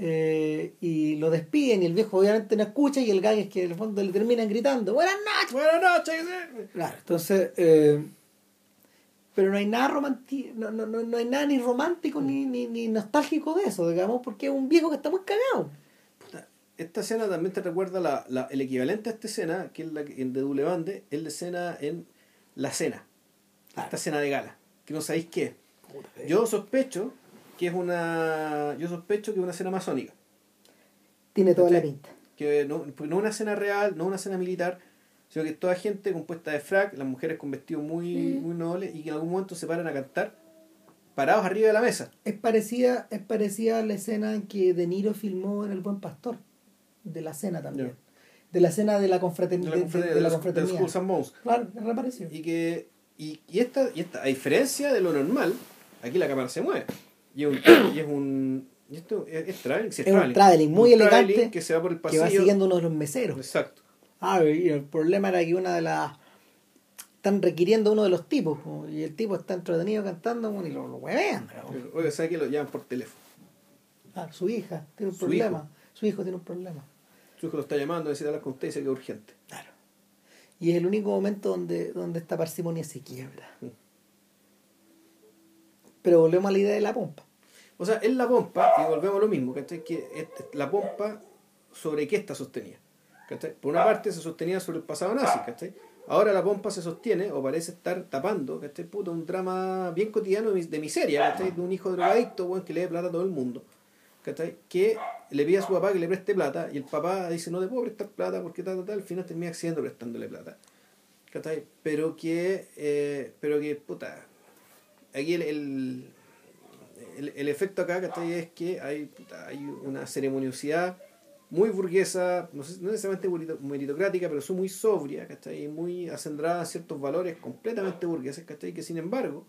eh, y lo despiden y el viejo obviamente no escucha y el gag es que en el fondo le terminan gritando ¡Buenas noches! Buenas noches. Claro, entonces eh, pero no hay nada romanti no, no, no, no hay nada ni romántico ni, ni, ni nostálgico de eso, digamos, porque es un viejo que está muy cagado. Puta, Esta escena también te recuerda la, la- el equivalente a esta escena, que es la que- en de Double Bande, es la escena en La Cena. Claro. Esta escena de gala, que no sabéis qué es. Yo sospecho que es una. Yo sospecho que es una escena masónica. Tiene toda la pinta. que no, no una escena real, no una escena militar, sino que es toda gente compuesta de frac, las mujeres con vestidos muy, Sí. muy nobles y que en algún momento se paran a cantar parados arriba de la mesa. Es parecida, es parecida a la escena en que De Niro filmó en El Buen Pastor, de la cena también. De la escena de la De confraternidad. la, De, confraternidad- de de la de confraternidad. Claro, es reapareció. Y que y, y esta, y esta, a diferencia de lo normal, aquí la cámara se mueve. Y es un... Y es un y esto es, es traveling, sí, Es un traveling muy Un traveling elegante que se va por el que pasillo. va siguiendo uno de los meseros. Exacto. Ah, y el problema era que una de las. Están requiriendo uno de los tipos, po, y el tipo está entretenido cantando y lo, lo huevean. Oiga, ¿sabe que lo llaman por teléfono? Ah, su hija tiene un Su problema. Su hijo tiene un problema. Su hijo lo está llamando, necesita hablar con usted y dice que es urgente. Claro. Y es el único momento donde, donde esta parsimonia se quiebra. Mm. Pero volvemos a la idea de la pompa. O sea, es la pompa, y volvemos a lo mismo, ¿cachai? Que es- la pompa, ¿sobre qué está sostenida? ¿cachai? Por una parte se sostenía sobre el pasado nazi, ¿cachai? Ahora la pompa se sostiene, o parece estar tapando, ¿cachai? Puta, un drama bien cotidiano de mis- de miseria, ¿cachai? De un hijo drogadicto, weón, que le dé plata a todo el mundo, ¿cachai? Que le pide a su papá que le preste plata, y el papá dice, no te puedo prestar plata, porque tal, tal, tal, al final termina accediendo prestándole plata, ¿cachai? Pero que, eh, pero que, puta, aquí el, el, el, el efecto acá ¿cachai? es que hay, hay una ceremoniosidad muy burguesa, no, sé, no necesariamente merito- meritocrática, pero son muy sobria, ¿cachai? Muy acendrada a ciertos valores completamente burgueses, ¿cachai? Que sin embargo,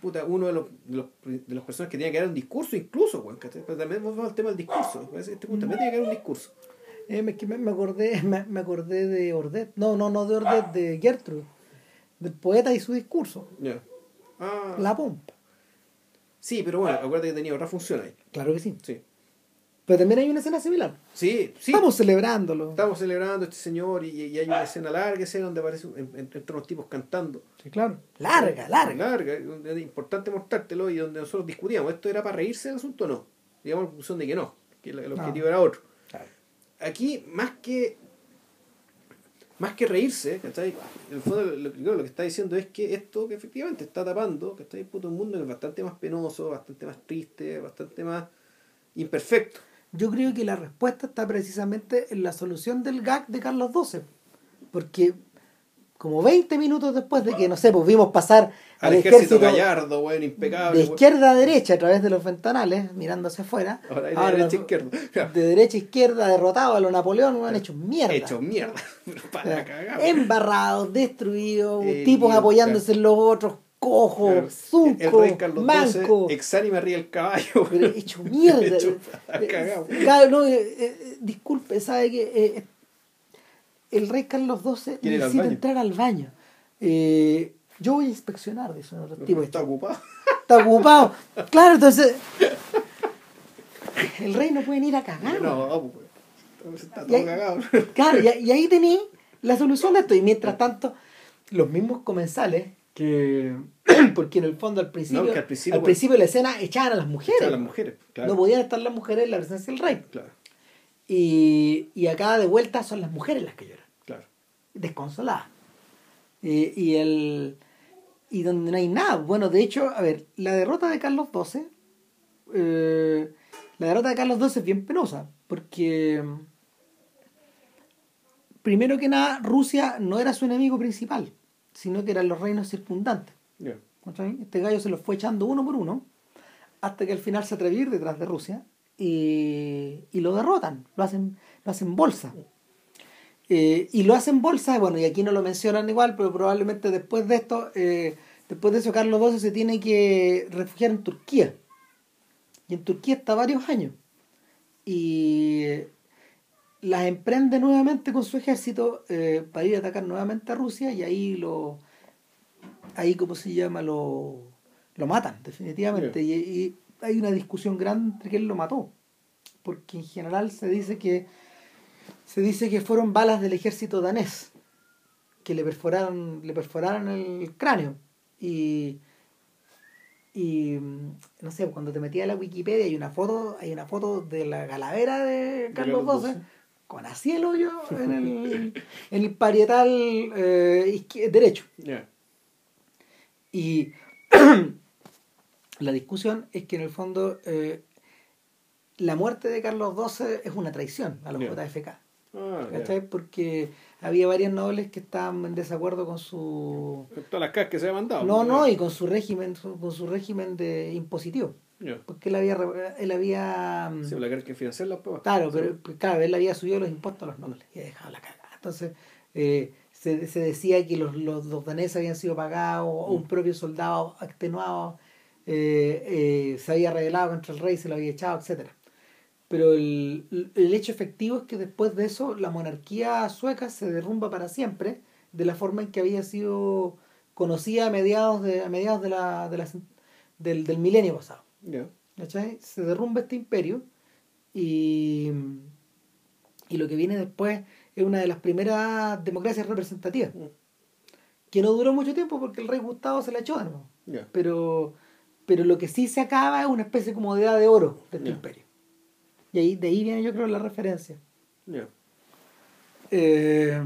puta, uno de los, de los, de los personas que tenía que dar un discurso incluso, ¿cachai? Pero también vamos al tema del discurso, que este también tiene que dar un discurso. Eh, me, que me, acordé, me, me acordé de Ordet. No, no, no de Ordet, de Gertrude. Del poeta y su discurso. Ya. Ah, La pompa. Sí, pero bueno, acuérdate que tenía otra función ahí. Claro que sí. Sí, Pero también hay una escena similar. sí, sí. Estamos celebrándolo. Estamos celebrando a este señor y, y hay una escena larga, escena donde aparece un- en- entre unos tipos cantando. Sí, claro. Larga, larga. Larga, es importante mostrártelo y donde nosotros discutíamos, ¿esto era para reírse del asunto o no? Digamos la conclusión de que no, que el, No. objetivo era otro. Claro. Aquí, más que más que reírse, ¿cachai? En el fondo lo, que está diciendo es que esto que efectivamente está tapando, que está puto un mundo que es bastante más penoso, bastante más triste, bastante más imperfecto. Yo creo que la respuesta está precisamente en la solución del gag de Carlos XII. Porque como 20 minutos después de que, no sé, pues vimos pasar Al al ejército, ejército gallardo, weón, impecable. de weón. izquierda a derecha a través de los ventanales, mirando hacia afuera. Ahora de Ahora, derecha a izquierda. De derecha a izquierda, derrotado a los Napoleón, han hecho mierda. Hecho mierda. Pero para cagar. embarrados, destruidos, Eh, tipos y- apoyándose en los otros, cojo, Claro. zunco, el manco. Exánime arriba el caballo. pero hecho mierda. Hecho Eh, claro, no, eh, eh, disculpe, sabe que eh, el rey Carlos XII necesita entrar al baño. Eh, yo voy a inspeccionar, dice un tipo. Está ocupado. Está ocupado. Claro, entonces. El rey no puede ir a cagar. No, pues. Está Y todo ahí- cagado. Claro, y, y ahí tení la solución de esto. Y mientras tanto, los mismos comensales, que. Porque en el fondo al principio. No, al principio, al principio la escena echaban a las mujeres. Echaban a las mujeres, claro. No podían estar las mujeres en la presencia del rey. Claro, Y, y acá de vuelta son las mujeres las que lloran, claro. desconsoladas. Y, y el y donde no hay nada. Bueno, de hecho, a ver, la derrota de Carlos XII, eh, la derrota de Carlos XII es bien penosa, porque primero que nada, Rusia no era su enemigo principal, sino que eran los reinos circundantes. Este gallo se los fue echando uno por uno, hasta que al final se atrevió a ir detrás de Rusia y, y lo derrotan, lo hacen, lo hacen bolsa. Eh, y lo hacen bolsa, bueno, y aquí no lo mencionan igual, pero probablemente después de esto, eh, después de eso Carlos XII se tiene que refugiar en Turquía. Y en Turquía está varios años. Y las emprende nuevamente con su ejército eh, para ir a atacar nuevamente a Rusia y ahí lo ahí como se llama lo, lo matan definitivamente y, y hay una discusión grande entre quién lo mató porque en general se dice que se dice que fueron balas del ejército danés que le perforaron le perforaron el cráneo. Y y mm, no sé cuando te metías a la Wikipedia hay una foto hay una foto de la calavera de Carlos XII con así el hoyo en el en el parietal eh, derecho. Y la discusión es que en el fondo eh, la muerte de Carlos XII es una traición a los. JFK. Ah. ¿cachai? Porque había varios nobles que estaban en desacuerdo con su... Todas las casas que se habían mandado. No, no, y con su régimen, con su régimen de impositivo. Porque él había... Él había mm, Sí, la que financiar las pruebas. Claro, Sí. pero pues, claro, él había subido los impuestos a los nobles y había dejado la cagada. Entonces, eh, se, se decía que los, los, los daneses habían sido pagados, o un propio soldado extenuado eh, eh, se había rebelado contra el rey, se lo había echado, etcétera Pero el, el hecho efectivo es que después de eso la monarquía sueca se derrumba para siempre de la forma en que había sido conocida a mediados de, a mediados de la, de la, del, del milenio pasado. ¿cachai? Se derrumba este imperio y, y lo que viene después es una de las primeras democracias representativas, Mm. que no duró mucho tiempo porque el rey Gustavo se la echó de nuevo. Pero, pero lo que sí se acaba es una especie como de edad de oro de este imperio. Y ahí, de ahí viene yo creo la referencia. Eh,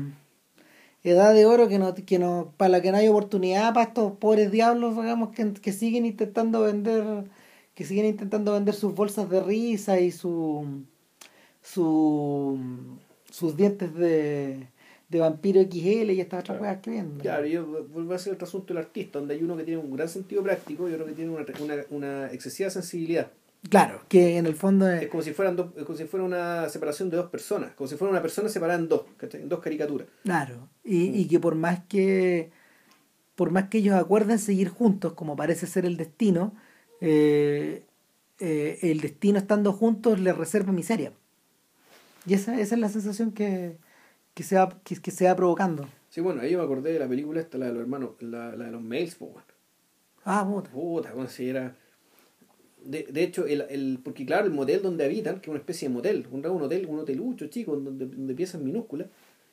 edad de oro que no, que no, para la que no hay oportunidad para estos pobres diablos, digamos, que, que siguen intentando vender, que siguen intentando vender sus bolsas de risa y su, su sus dientes de, de vampiro XL y estas otras cosas que venden. Claro, yo vuelvo a ser otro asunto del artista, donde hay uno que tiene un gran sentido práctico y otro que tiene una, una, una excesiva sensibilidad. Claro, que en el fondo Es es, como si fueran dos, es como si fuera una separación de dos personas, como si fuera una persona separada en dos, en dos caricaturas. claro, y, y que por más que por más que ellos acuerden seguir juntos, como parece ser el destino, eh, eh, el destino estando juntos les reserva miseria. Y esa, esa es la sensación que, que, se va, que, que se va provocando. Sí, bueno, ahí yo me acordé de la película esta, la de los hermanos, la, la de los mails, pues, bueno. Ah, puta. Puta, bueno, si era... De, de hecho, el, el, porque claro, el motel donde habitan, que es una especie de motel, un, un hotel, un hotelucho chico, donde, donde piezas minúsculas,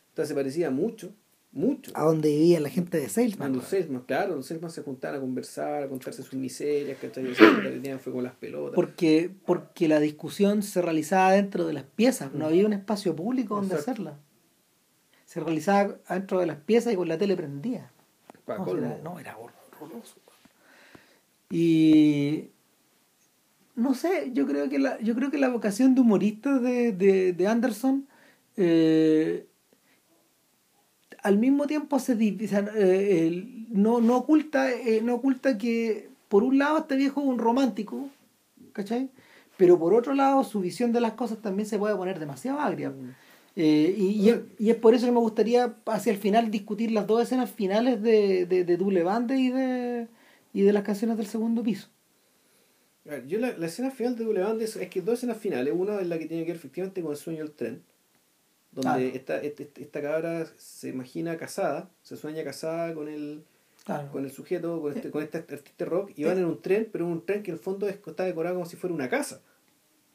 entonces se parecía mucho, mucho. A donde vivía la gente de Salesman. Los Salesman, claro, los Salesman se juntaban a conversar, a contarse sus miserias, que tenían fue con las pelotas. Porque, porque la discusión se realizaba dentro de las piezas, no había un espacio público donde Exacto. hacerla. Se realizaba dentro de las piezas y con la tele prendida. Pa' No, era, no, era horroroso. Y no sé, yo creo que la, yo creo que la vocación de humorista de, de, de Anderson eh, al mismo tiempo se eh, el- no, no oculta, eh, no oculta que por un lado este viejo es un romántico, ¿cachai? Pero por otro lado su visión de las cosas también se puede poner demasiado agria. Eh, y, y es, y es por eso que me gustaría hacia el final discutir las dos escenas finales de, de, de Double Bande y de, y de las canciones del segundo piso. yo la, la, escena final de W es, es que dos escenas finales. Una es la que tiene que ver efectivamente con el sueño del tren. Donde esta, esta, esta, cabra se imagina casada, se sueña casada con el, con el sujeto, con este, con este artista rock, y van en un tren, pero un tren que en el fondo está decorado como si fuera una casa.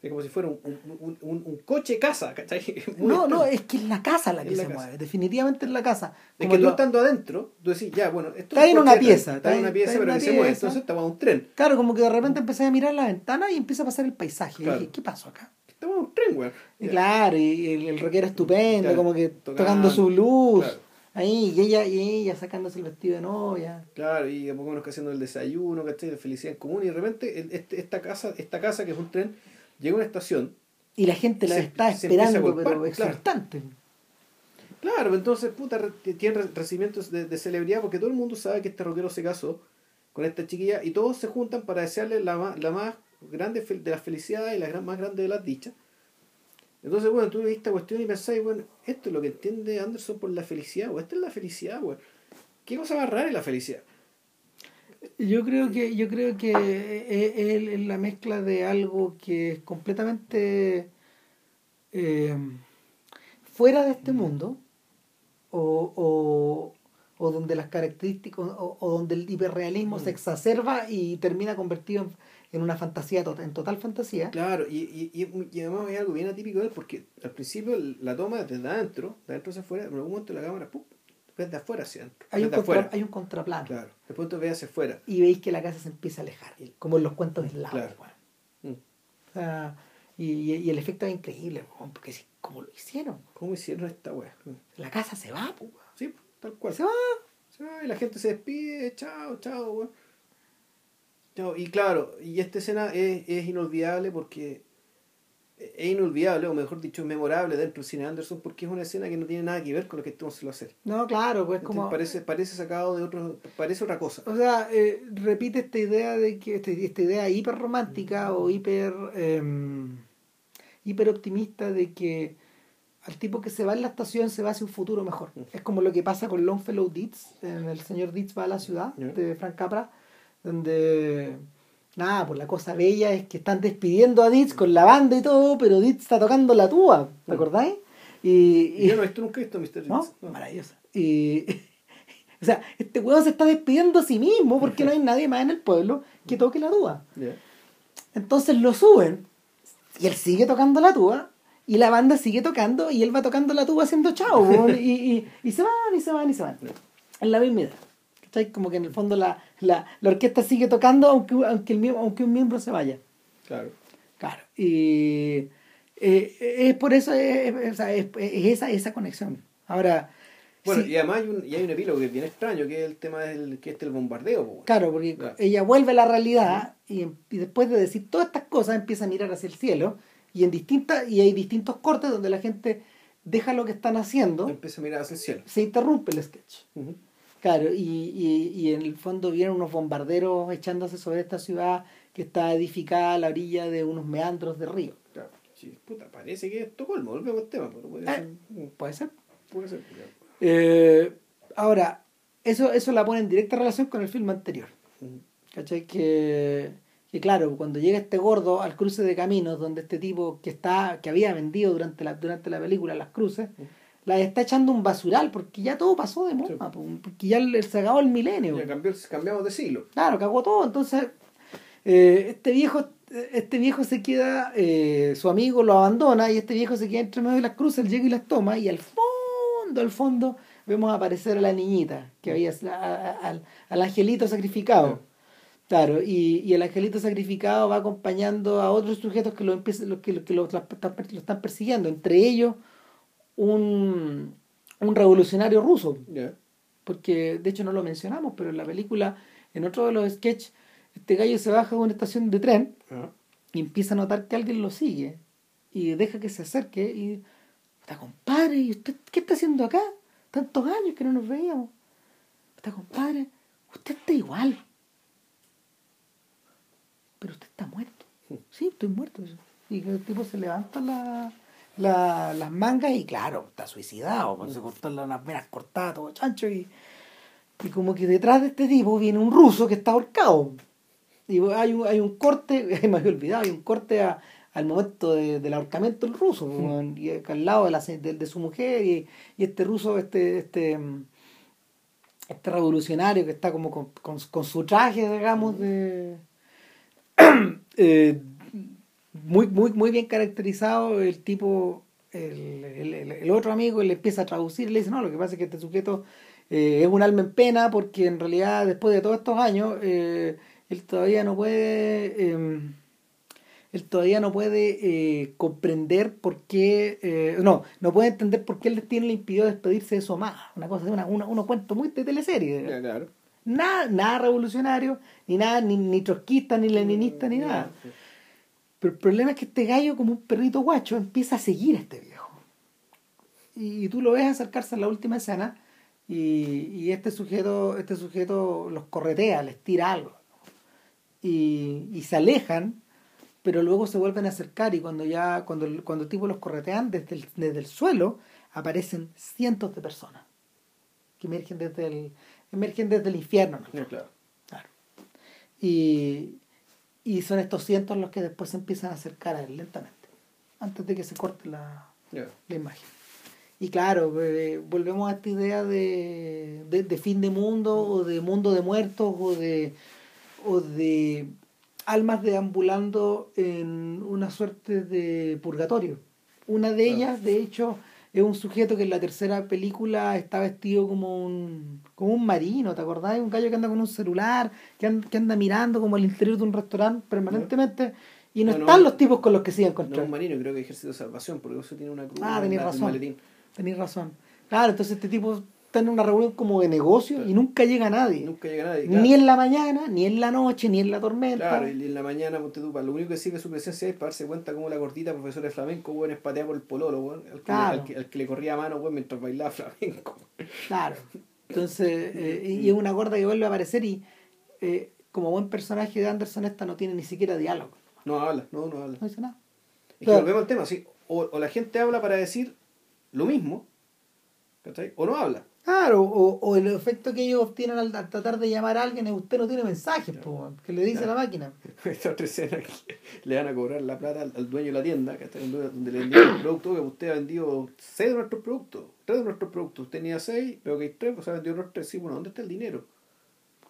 Es como si fuera un, un, un, un coche casa, ¿cachai? no, no, es que es la casa la que se mueve, definitivamente es la casa. Como es que tú estando adentro, tú decís, ya, bueno, esto está en una pieza. Está en una pieza, pero que se mueve, entonces estaba un tren. Claro, como que de repente empecé a mirar la ventana y empieza a pasar el paisaje. Y dije, ¿qué pasó acá? Estaba un tren, güey. Y claro, y el, el rockero estupendo, como que tocando, su luz. Ahí, y ella, y ella sacándose el vestido de novia. Claro, y a poco menos que haciendo el desayuno, ¿cachai? De felicidad en común. Y de repente este, esta casa, esta casa que es un tren, llega a una estación. Y la gente la está esperando, pero exultante. Claro, entonces, puta, tiene recibimientos de, de, celebridad porque todo el mundo sabe que este rockero se casó con esta chiquilla y todos se juntan para desearle la, la más grande de las felicidades y la más grande de las dichas. Entonces, bueno, tú ves esta cuestión y pensás, bueno, esto es lo que entiende Anderson por la felicidad, o esta es la felicidad, bueno. ¿Qué cosa más rara es la felicidad? Yo creo que, yo creo que es, la mezcla de algo que es completamente eh, fuera de este mundo, o, o, o donde las características, o, o donde el hiperrealismo se exacerba y termina convertido en en una fantasía, tota-, en total fantasía. Claro, y, y, y, además hay algo bien atípico de él, porque al principio la toma desde adentro, de adentro hacia afuera, en algún momento la cámara, ¡pum! Ves de afuera hacia adentro. Hay un, contra, hay un contraplano. Claro, después te ves hacia afuera. Y veis que la casa se empieza a alejar, como en los cuentos del lago. Claro. Mm. O sea, y, y, el efecto es increíble, porque ¿cómo lo hicieron? ¿Cómo hicieron esta weá? La casa se va, pues. Sí, tal cual. Se va. Se va y la gente se despide, chao, chao, weón y claro, y esta escena es, es inolvidable porque es inolvidable, o mejor dicho, memorable dentro del cine Anderson porque es una escena que no tiene nada que ver con lo que estamos hacer. No, claro, pues como... Parece, parece sacado de otro, parece otra cosa. O sea, eh, repite esta idea de que, este, esta idea hiper romántica o hiper, eh, hiper optimista de que al tipo que se va en la estación se va hacia un futuro mejor. Es como lo que pasa con Longfellow Deeds, en El señor Deeds va a la ciudad, de Frank Capra donde nada, pues la cosa bella es que están despidiendo a Ditz con la banda y todo, pero Ditz está tocando la tuba, ¿te acordáis? Y, y, yo no he visto nunca esto, Mr. ¿No? Maravillosa. Y, o sea, este huevo se está despidiendo a sí mismo porque no hay nadie más en el pueblo que toque la tuba. Entonces lo suben y él sigue tocando la tuba y la banda sigue tocando y él va tocando la tuba haciendo chao y, y, y, se van y se van y se van. En la misma edad. Como que en el fondo la, la, la orquesta sigue tocando aunque, aunque, el, aunque un miembro se vaya. Claro. Claro. Y eh, es por eso, es, es, esa, esa conexión. Ahora... Bueno, y además hay un, y hay un epílogo que es bien extraño, que es el tema del que es el bombardeo. Claro, porque ella vuelve a la realidad y, y, después de decir todas estas cosas empieza a mirar hacia el cielo y en distintas y hay distintos cortes donde la gente deja lo que están haciendo. Empieza a mirar hacia el cielo. Se interrumpe el sketch. Claro, y, y, y en el fondo vienen unos bombarderos echándose sobre esta ciudad que está edificada a la orilla de unos meandros de río. Claro, sí, puta, parece que es Estocolmo, volvemos al tema, pero puede eh, ser. Puede ser. Puede ser. Eh, ahora, eso, eso la pone en directa relación con el filme anterior. ¿Cachai? Que, que claro, cuando llega este gordo al cruce de caminos, donde este tipo que está, que había vendido durante la, durante la película las cruces, la está echando un basural porque ya todo pasó de moda, porque ya se acabó el milenio. Ya cambió, cambiamos de siglo. Claro, cagó todo. Entonces, eh, este viejo este viejo se queda, eh, su amigo lo abandona y este viejo se queda entre medio de las cruces, llega y las toma y al fondo, al fondo, vemos aparecer a la niñita, que había al angelito sacrificado. Claro, y, y, el angelito sacrificado va acompañando a otros sujetos que lo, empiezan, que, que lo, lo están persiguiendo, entre ellos un, un revolucionario ruso. Porque de hecho no lo mencionamos, pero en la película, en otro de los sketches, este gallo se baja de una estación de tren y empieza a notar que alguien lo sigue y deja que se acerque y está compadre, ¿y usted qué está haciendo acá? Tantos años que no nos veíamos. Está compadre, usted está igual. Pero usted está muerto. Sí, estoy muerto. Y el tipo se levanta la, la, las mangas y claro, está suicidado, pues, se cortó las venas cortadas, todo chancho y, y como que detrás de este tipo viene un ruso que está ahorcado. Y hay un, hay un corte, me había olvidado, hay un corte a, al momento de, del ahorcamiento del ruso, mm. y al lado de, la, de, su mujer, y, y, este ruso, este, este, este revolucionario que está como con, con, su traje, digamos, de, eh, muy, muy, muy bien caracterizado, el tipo, el, el, el, otro amigo le empieza a traducir, le dice, no, lo que pasa es que este sujeto eh, es un alma en pena porque en realidad después de todos estos años eh, él todavía no puede em, él todavía no puede eh, comprender por qué no no puede entender por qué el destino le impidió despedirse de su amada una cosa una, una uno cuento muy de teleserie. Nada nada revolucionario ni nada ni, ni trotskista ni leninista ni nada pero el problema es que este gallo como un perrito guacho empieza a seguir a este viejo y tú lo ves acercarse a la última escena y, y este sujeto este sujeto los corretea les tira algo y, y se alejan pero luego se vuelven a acercar y cuando ya cuando, cuando el tipo los corretean desde el, desde el suelo aparecen cientos de personas que emergen desde el emergen desde el infierno claro. claro. Y, y son estos cientos los que después se empiezan a acercar a él lentamente antes de que se corte la, la imagen. Y claro, eh, volvemos a esta idea de, de, fin de mundo o de mundo de muertos o de, o de almas deambulando en una suerte de purgatorio. Una de ellas, de hecho, es un sujeto que en la tercera película está vestido como un, como un marino, ¿te acordás? Un gallo que anda con un celular, que anda, que anda mirando como al interior de un restaurante permanentemente. Y no, están los tipos con los que se iban No, un marino, creo que ejército de salvación, porque eso tiene una cruz. Ah, tenés razón. Tenéis razón. Claro, entonces este tipo está en una reunión como de negocio y nunca llega nadie. Nunca llega nadie. Ni en la mañana, ni en la noche, ni en la tormenta. Claro, y en la mañana, ponte tú, lo único que sirve su presencia es para darse cuenta como la gordita profesora de flamenco, bueno, es patear por el pololo, bueno, al, que, al, que, al, que, le corría a mano, bueno, mientras bailaba flamenco. Claro. Entonces, eh, y es una gorda que vuelve a aparecer y eh, como buen personaje de Anderson esta no tiene ni siquiera diálogo. No habla, no, no habla. No dice nada. Es que volvemos al tema, sí. O, o la gente habla para decir lo mismo, ¿cachai? O no habla. Claro, o, o, el efecto que ellos obtienen al, tratar de llamar a alguien es usted no tiene mensajes, que le dice la máquina. Esta otra escena que le van a cobrar la plata al, dueño de la tienda, que está en donde le vendieron el producto, que usted ha vendido seis de nuestros productos, tres de nuestros productos, usted tenía seis, pero que hay tres, pues ha vendido los tres, sí, bueno, ¿dónde está el dinero?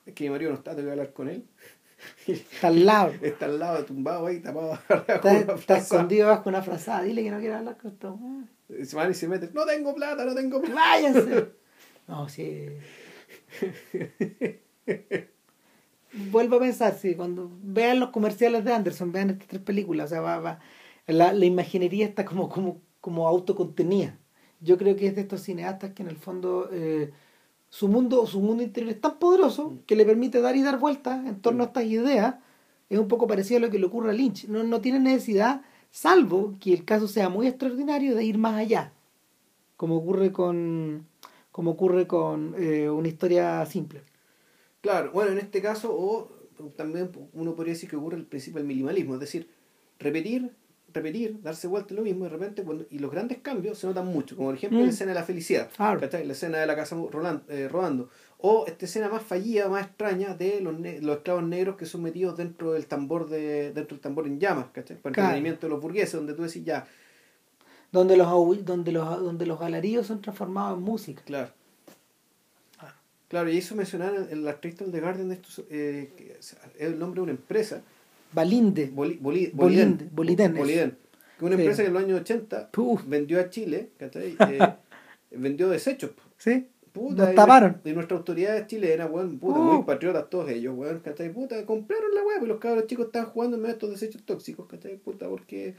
Es que mi marido no está, tengo que hablar con él. Está al lado. Está al lado, tumbado ahí, tapado. Está, está escondido bajo una frazada. Dile que no quiere hablar con esto. Se van y se meten. No tengo plata, no tengo plata. Váyanse. No, sí. Vuelvo a pensar, sí, cuando vean los comerciales de Anderson, vean estas tres películas, o sea, va, va, la, la imaginería está como, como, como autocontenida. Yo creo que es de estos cineastas que en el fondo eh, su mundo, su mundo interior es tan poderoso que le permite dar y dar vueltas en torno a estas ideas. Es un poco parecido a lo que le ocurre a Lynch. No, no tiene necesidad, salvo que el caso sea muy extraordinario, de ir más allá. Como ocurre con, como ocurre con eh, una historia simple. Claro, bueno, en este caso, o también uno podría decir que ocurre el principio del minimalismo, es decir, repetir repetir, darse vuelta lo mismo de repente cuando, y los grandes cambios se notan mucho, como por ejemplo la mm. escena de la felicidad, la escena de la casa eh, rodando, o esta escena más fallida, más extraña de los, los esclavos negros que son metidos dentro del tambor de dentro del tambor en llamas, ¿cachai? para el entretenimiento de los burgueses, donde tú decís ya donde los donde los donde los galeríos son transformados en música. Claro. Claro, y eso mencionar en, en la artista de Garden, esto, eh, es el nombre de una empresa Balinde. Boli, Boli, Boliden. Boliden. Boliden. Que una empresa que en los años 80 vendió a Chile, ¿cachai? Eh, vendió desechos. Sí. Puta, taparon. Y, nuestras autoridades chilenas, weón, puta, muy patriotas todos ellos, weón, ¿cachai? Puta, compraron la web y los cabros chicos estaban jugando en medio de estos desechos tóxicos, ¿cachai? Puta, porque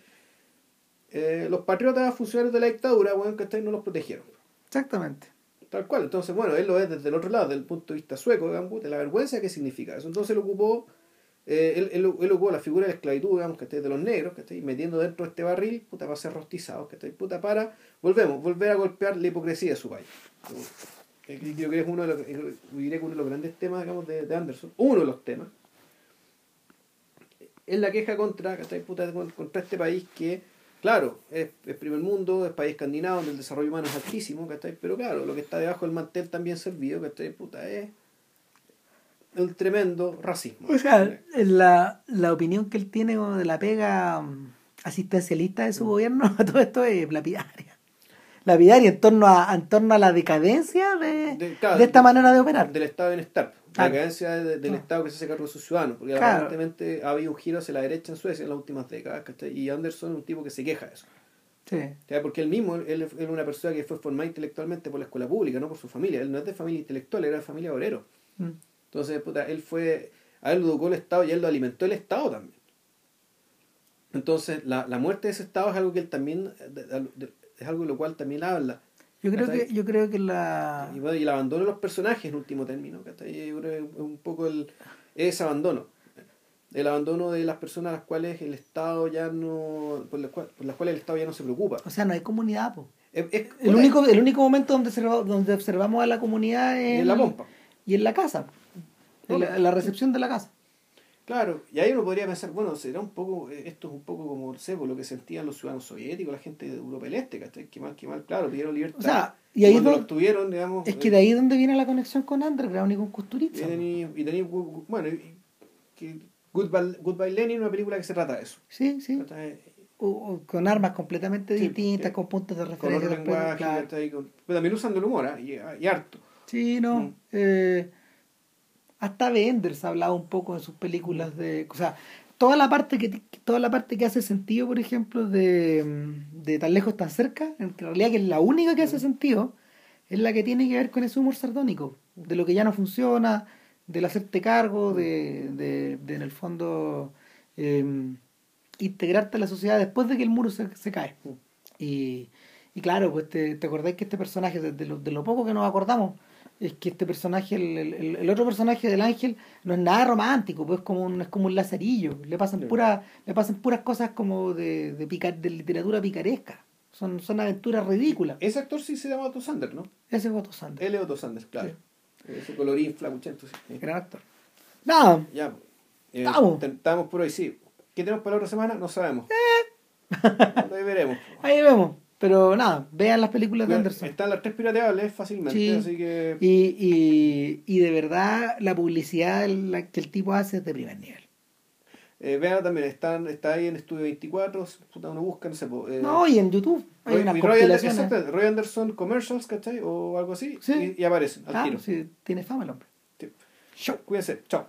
eh, los patriotas funcionarios de la dictadura, weón, ¿cachai? No los protegieron. Exactamente. Tal cual. Entonces, bueno, él lo ve desde el otro lado, desde el punto de vista sueco, digamos, puta, la vergüenza, ¿qué significa eso? Entonces lo ocupó eh, él, él, él, ocupó la figura de la esclavitud, digamos, que de los negros, que estoy metiendo dentro de este barril, puta, para ser rostizados, que estoy puta, para, volvemos, volver a golpear la hipocresía de su país. Eh, creo que es uno de los, que uno de los grandes temas, digamos, de, de Anderson, uno de los temas, es la queja contra, puta, contra este país que Claro, es, es primer mundo, es país escandinavo, donde el desarrollo humano es altísimo, ¿cachai? Pero claro, lo que está debajo del mantel también servido, ¿cachai? Puta, es un tremendo racismo. O sea, la, la opinión que él tiene de la pega mm, asistencialista de su gobierno, todo esto es lapidaria. Lapidaria en torno a, en torno a la decadencia de, De- claro, de esta manera de operar. Del estado de bienestar, la decadencia de- del Ah. estado que se hace cargo de sus ciudadanos, porque Claro. aparentemente ha habido un giro hacia la derecha en Suecia en las últimas décadas, ¿cachai? Y Anderson es un tipo que se queja de eso. Sí. Porque él mismo, él es una persona que fue formada intelectualmente por la escuela pública, no por su familia. Él no es de familia intelectual, era de familia obrero. Mm. Entonces, puta, él fue, a él lo educó el Estado y a él lo alimentó el Estado también. Entonces, la, la muerte de ese Estado es algo que él también, es algo de lo cual también habla. Yo creo ¿Cachai? que, yo creo que la Y, bueno, y el abandono de los personajes en último término, ¿cachai? Yo creo que es un poco el, ese abandono. El abandono de las personas a las cuales el Estado ya no, por las, cuales, por las cuales el Estado ya no se preocupa. o sea no hay comunidad po. Es- es- el único el único momento donde observa- donde observamos a la comunidad es en la pompa. y en la casa en la, en la recepción de la casa Claro, y ahí uno podría pensar, bueno, será un poco, eh, esto es un poco como, no sé, por lo que sentían los ciudadanos soviéticos, la gente de Europa del Este, ¿cachai? Que mal, que mal, claro, pidieron libertad. O sea, y ahí lo obtuvieron, digamos... es que eh, de ahí donde viene la conexión con Underground y con Kusturica y tení- y tení- bueno, y- que Goodbye, Goodbye Lenin, una película que se trata de eso. sí sí ¿cachai? O- o con armas completamente Sí, distintas sí. con puntos de Con referencia otro después, lenguaje, claro. Con- pero también usando el humor, ¿ah? y, y harto. Sí, no. Mm. eh, hasta Benders ha hablado un poco en sus películas de. O sea, toda la parte que toda la parte que hace sentido, por ejemplo, de, de tan lejos, tan cerca, en realidad que es la única que hace sentido, es la que tiene que ver con ese humor sardónico, de lo que ya no funciona, del hacerte cargo, de, de, de, en el fondo eh, integrarte a la sociedad después de que el muro se, se cae. Y, y claro, pues te, te acordáis que este personaje, de lo, de lo poco que nos acordamos, es que este personaje, el, el, el otro personaje del ángel, no es nada romántico, pues es como un, es como un lazarillo. Le pasan Sí. puras, le pasan puras cosas como de, de, picar, de literatura picaresca. Son, son aventuras ridículas. Ese actor sí se llama Otto Sander, ¿no? Ese es Otto Sander, Él es Otto Sander, claro. Ese colorín flacuchento, sí. sí. gran actor. Nada, Ya, eh, Estamos. Estamos por hoy, sí. ¿Qué tenemos para la otra semana? No sabemos. Eh. Ahí veremos. ahí vemos. Pero nada, vean las películas de Anderson. Están las tres pirateables fácilmente, Sí. así que... Y, y, y de verdad, la publicidad que el tipo hace es de primer nivel. Eh, vean también, están, está ahí en Estudio 24, puta, uno busca, no sé, eh, No, y en YouTube hay Roy, unas Roy, Ander- compilaciones. exacto, Roy Anderson Commercials, ¿cachai? O algo así, Sí. y, y aparecen al Claro, tiro. sí, tiene fama el hombre. Sí. Show. Cuídense, chao.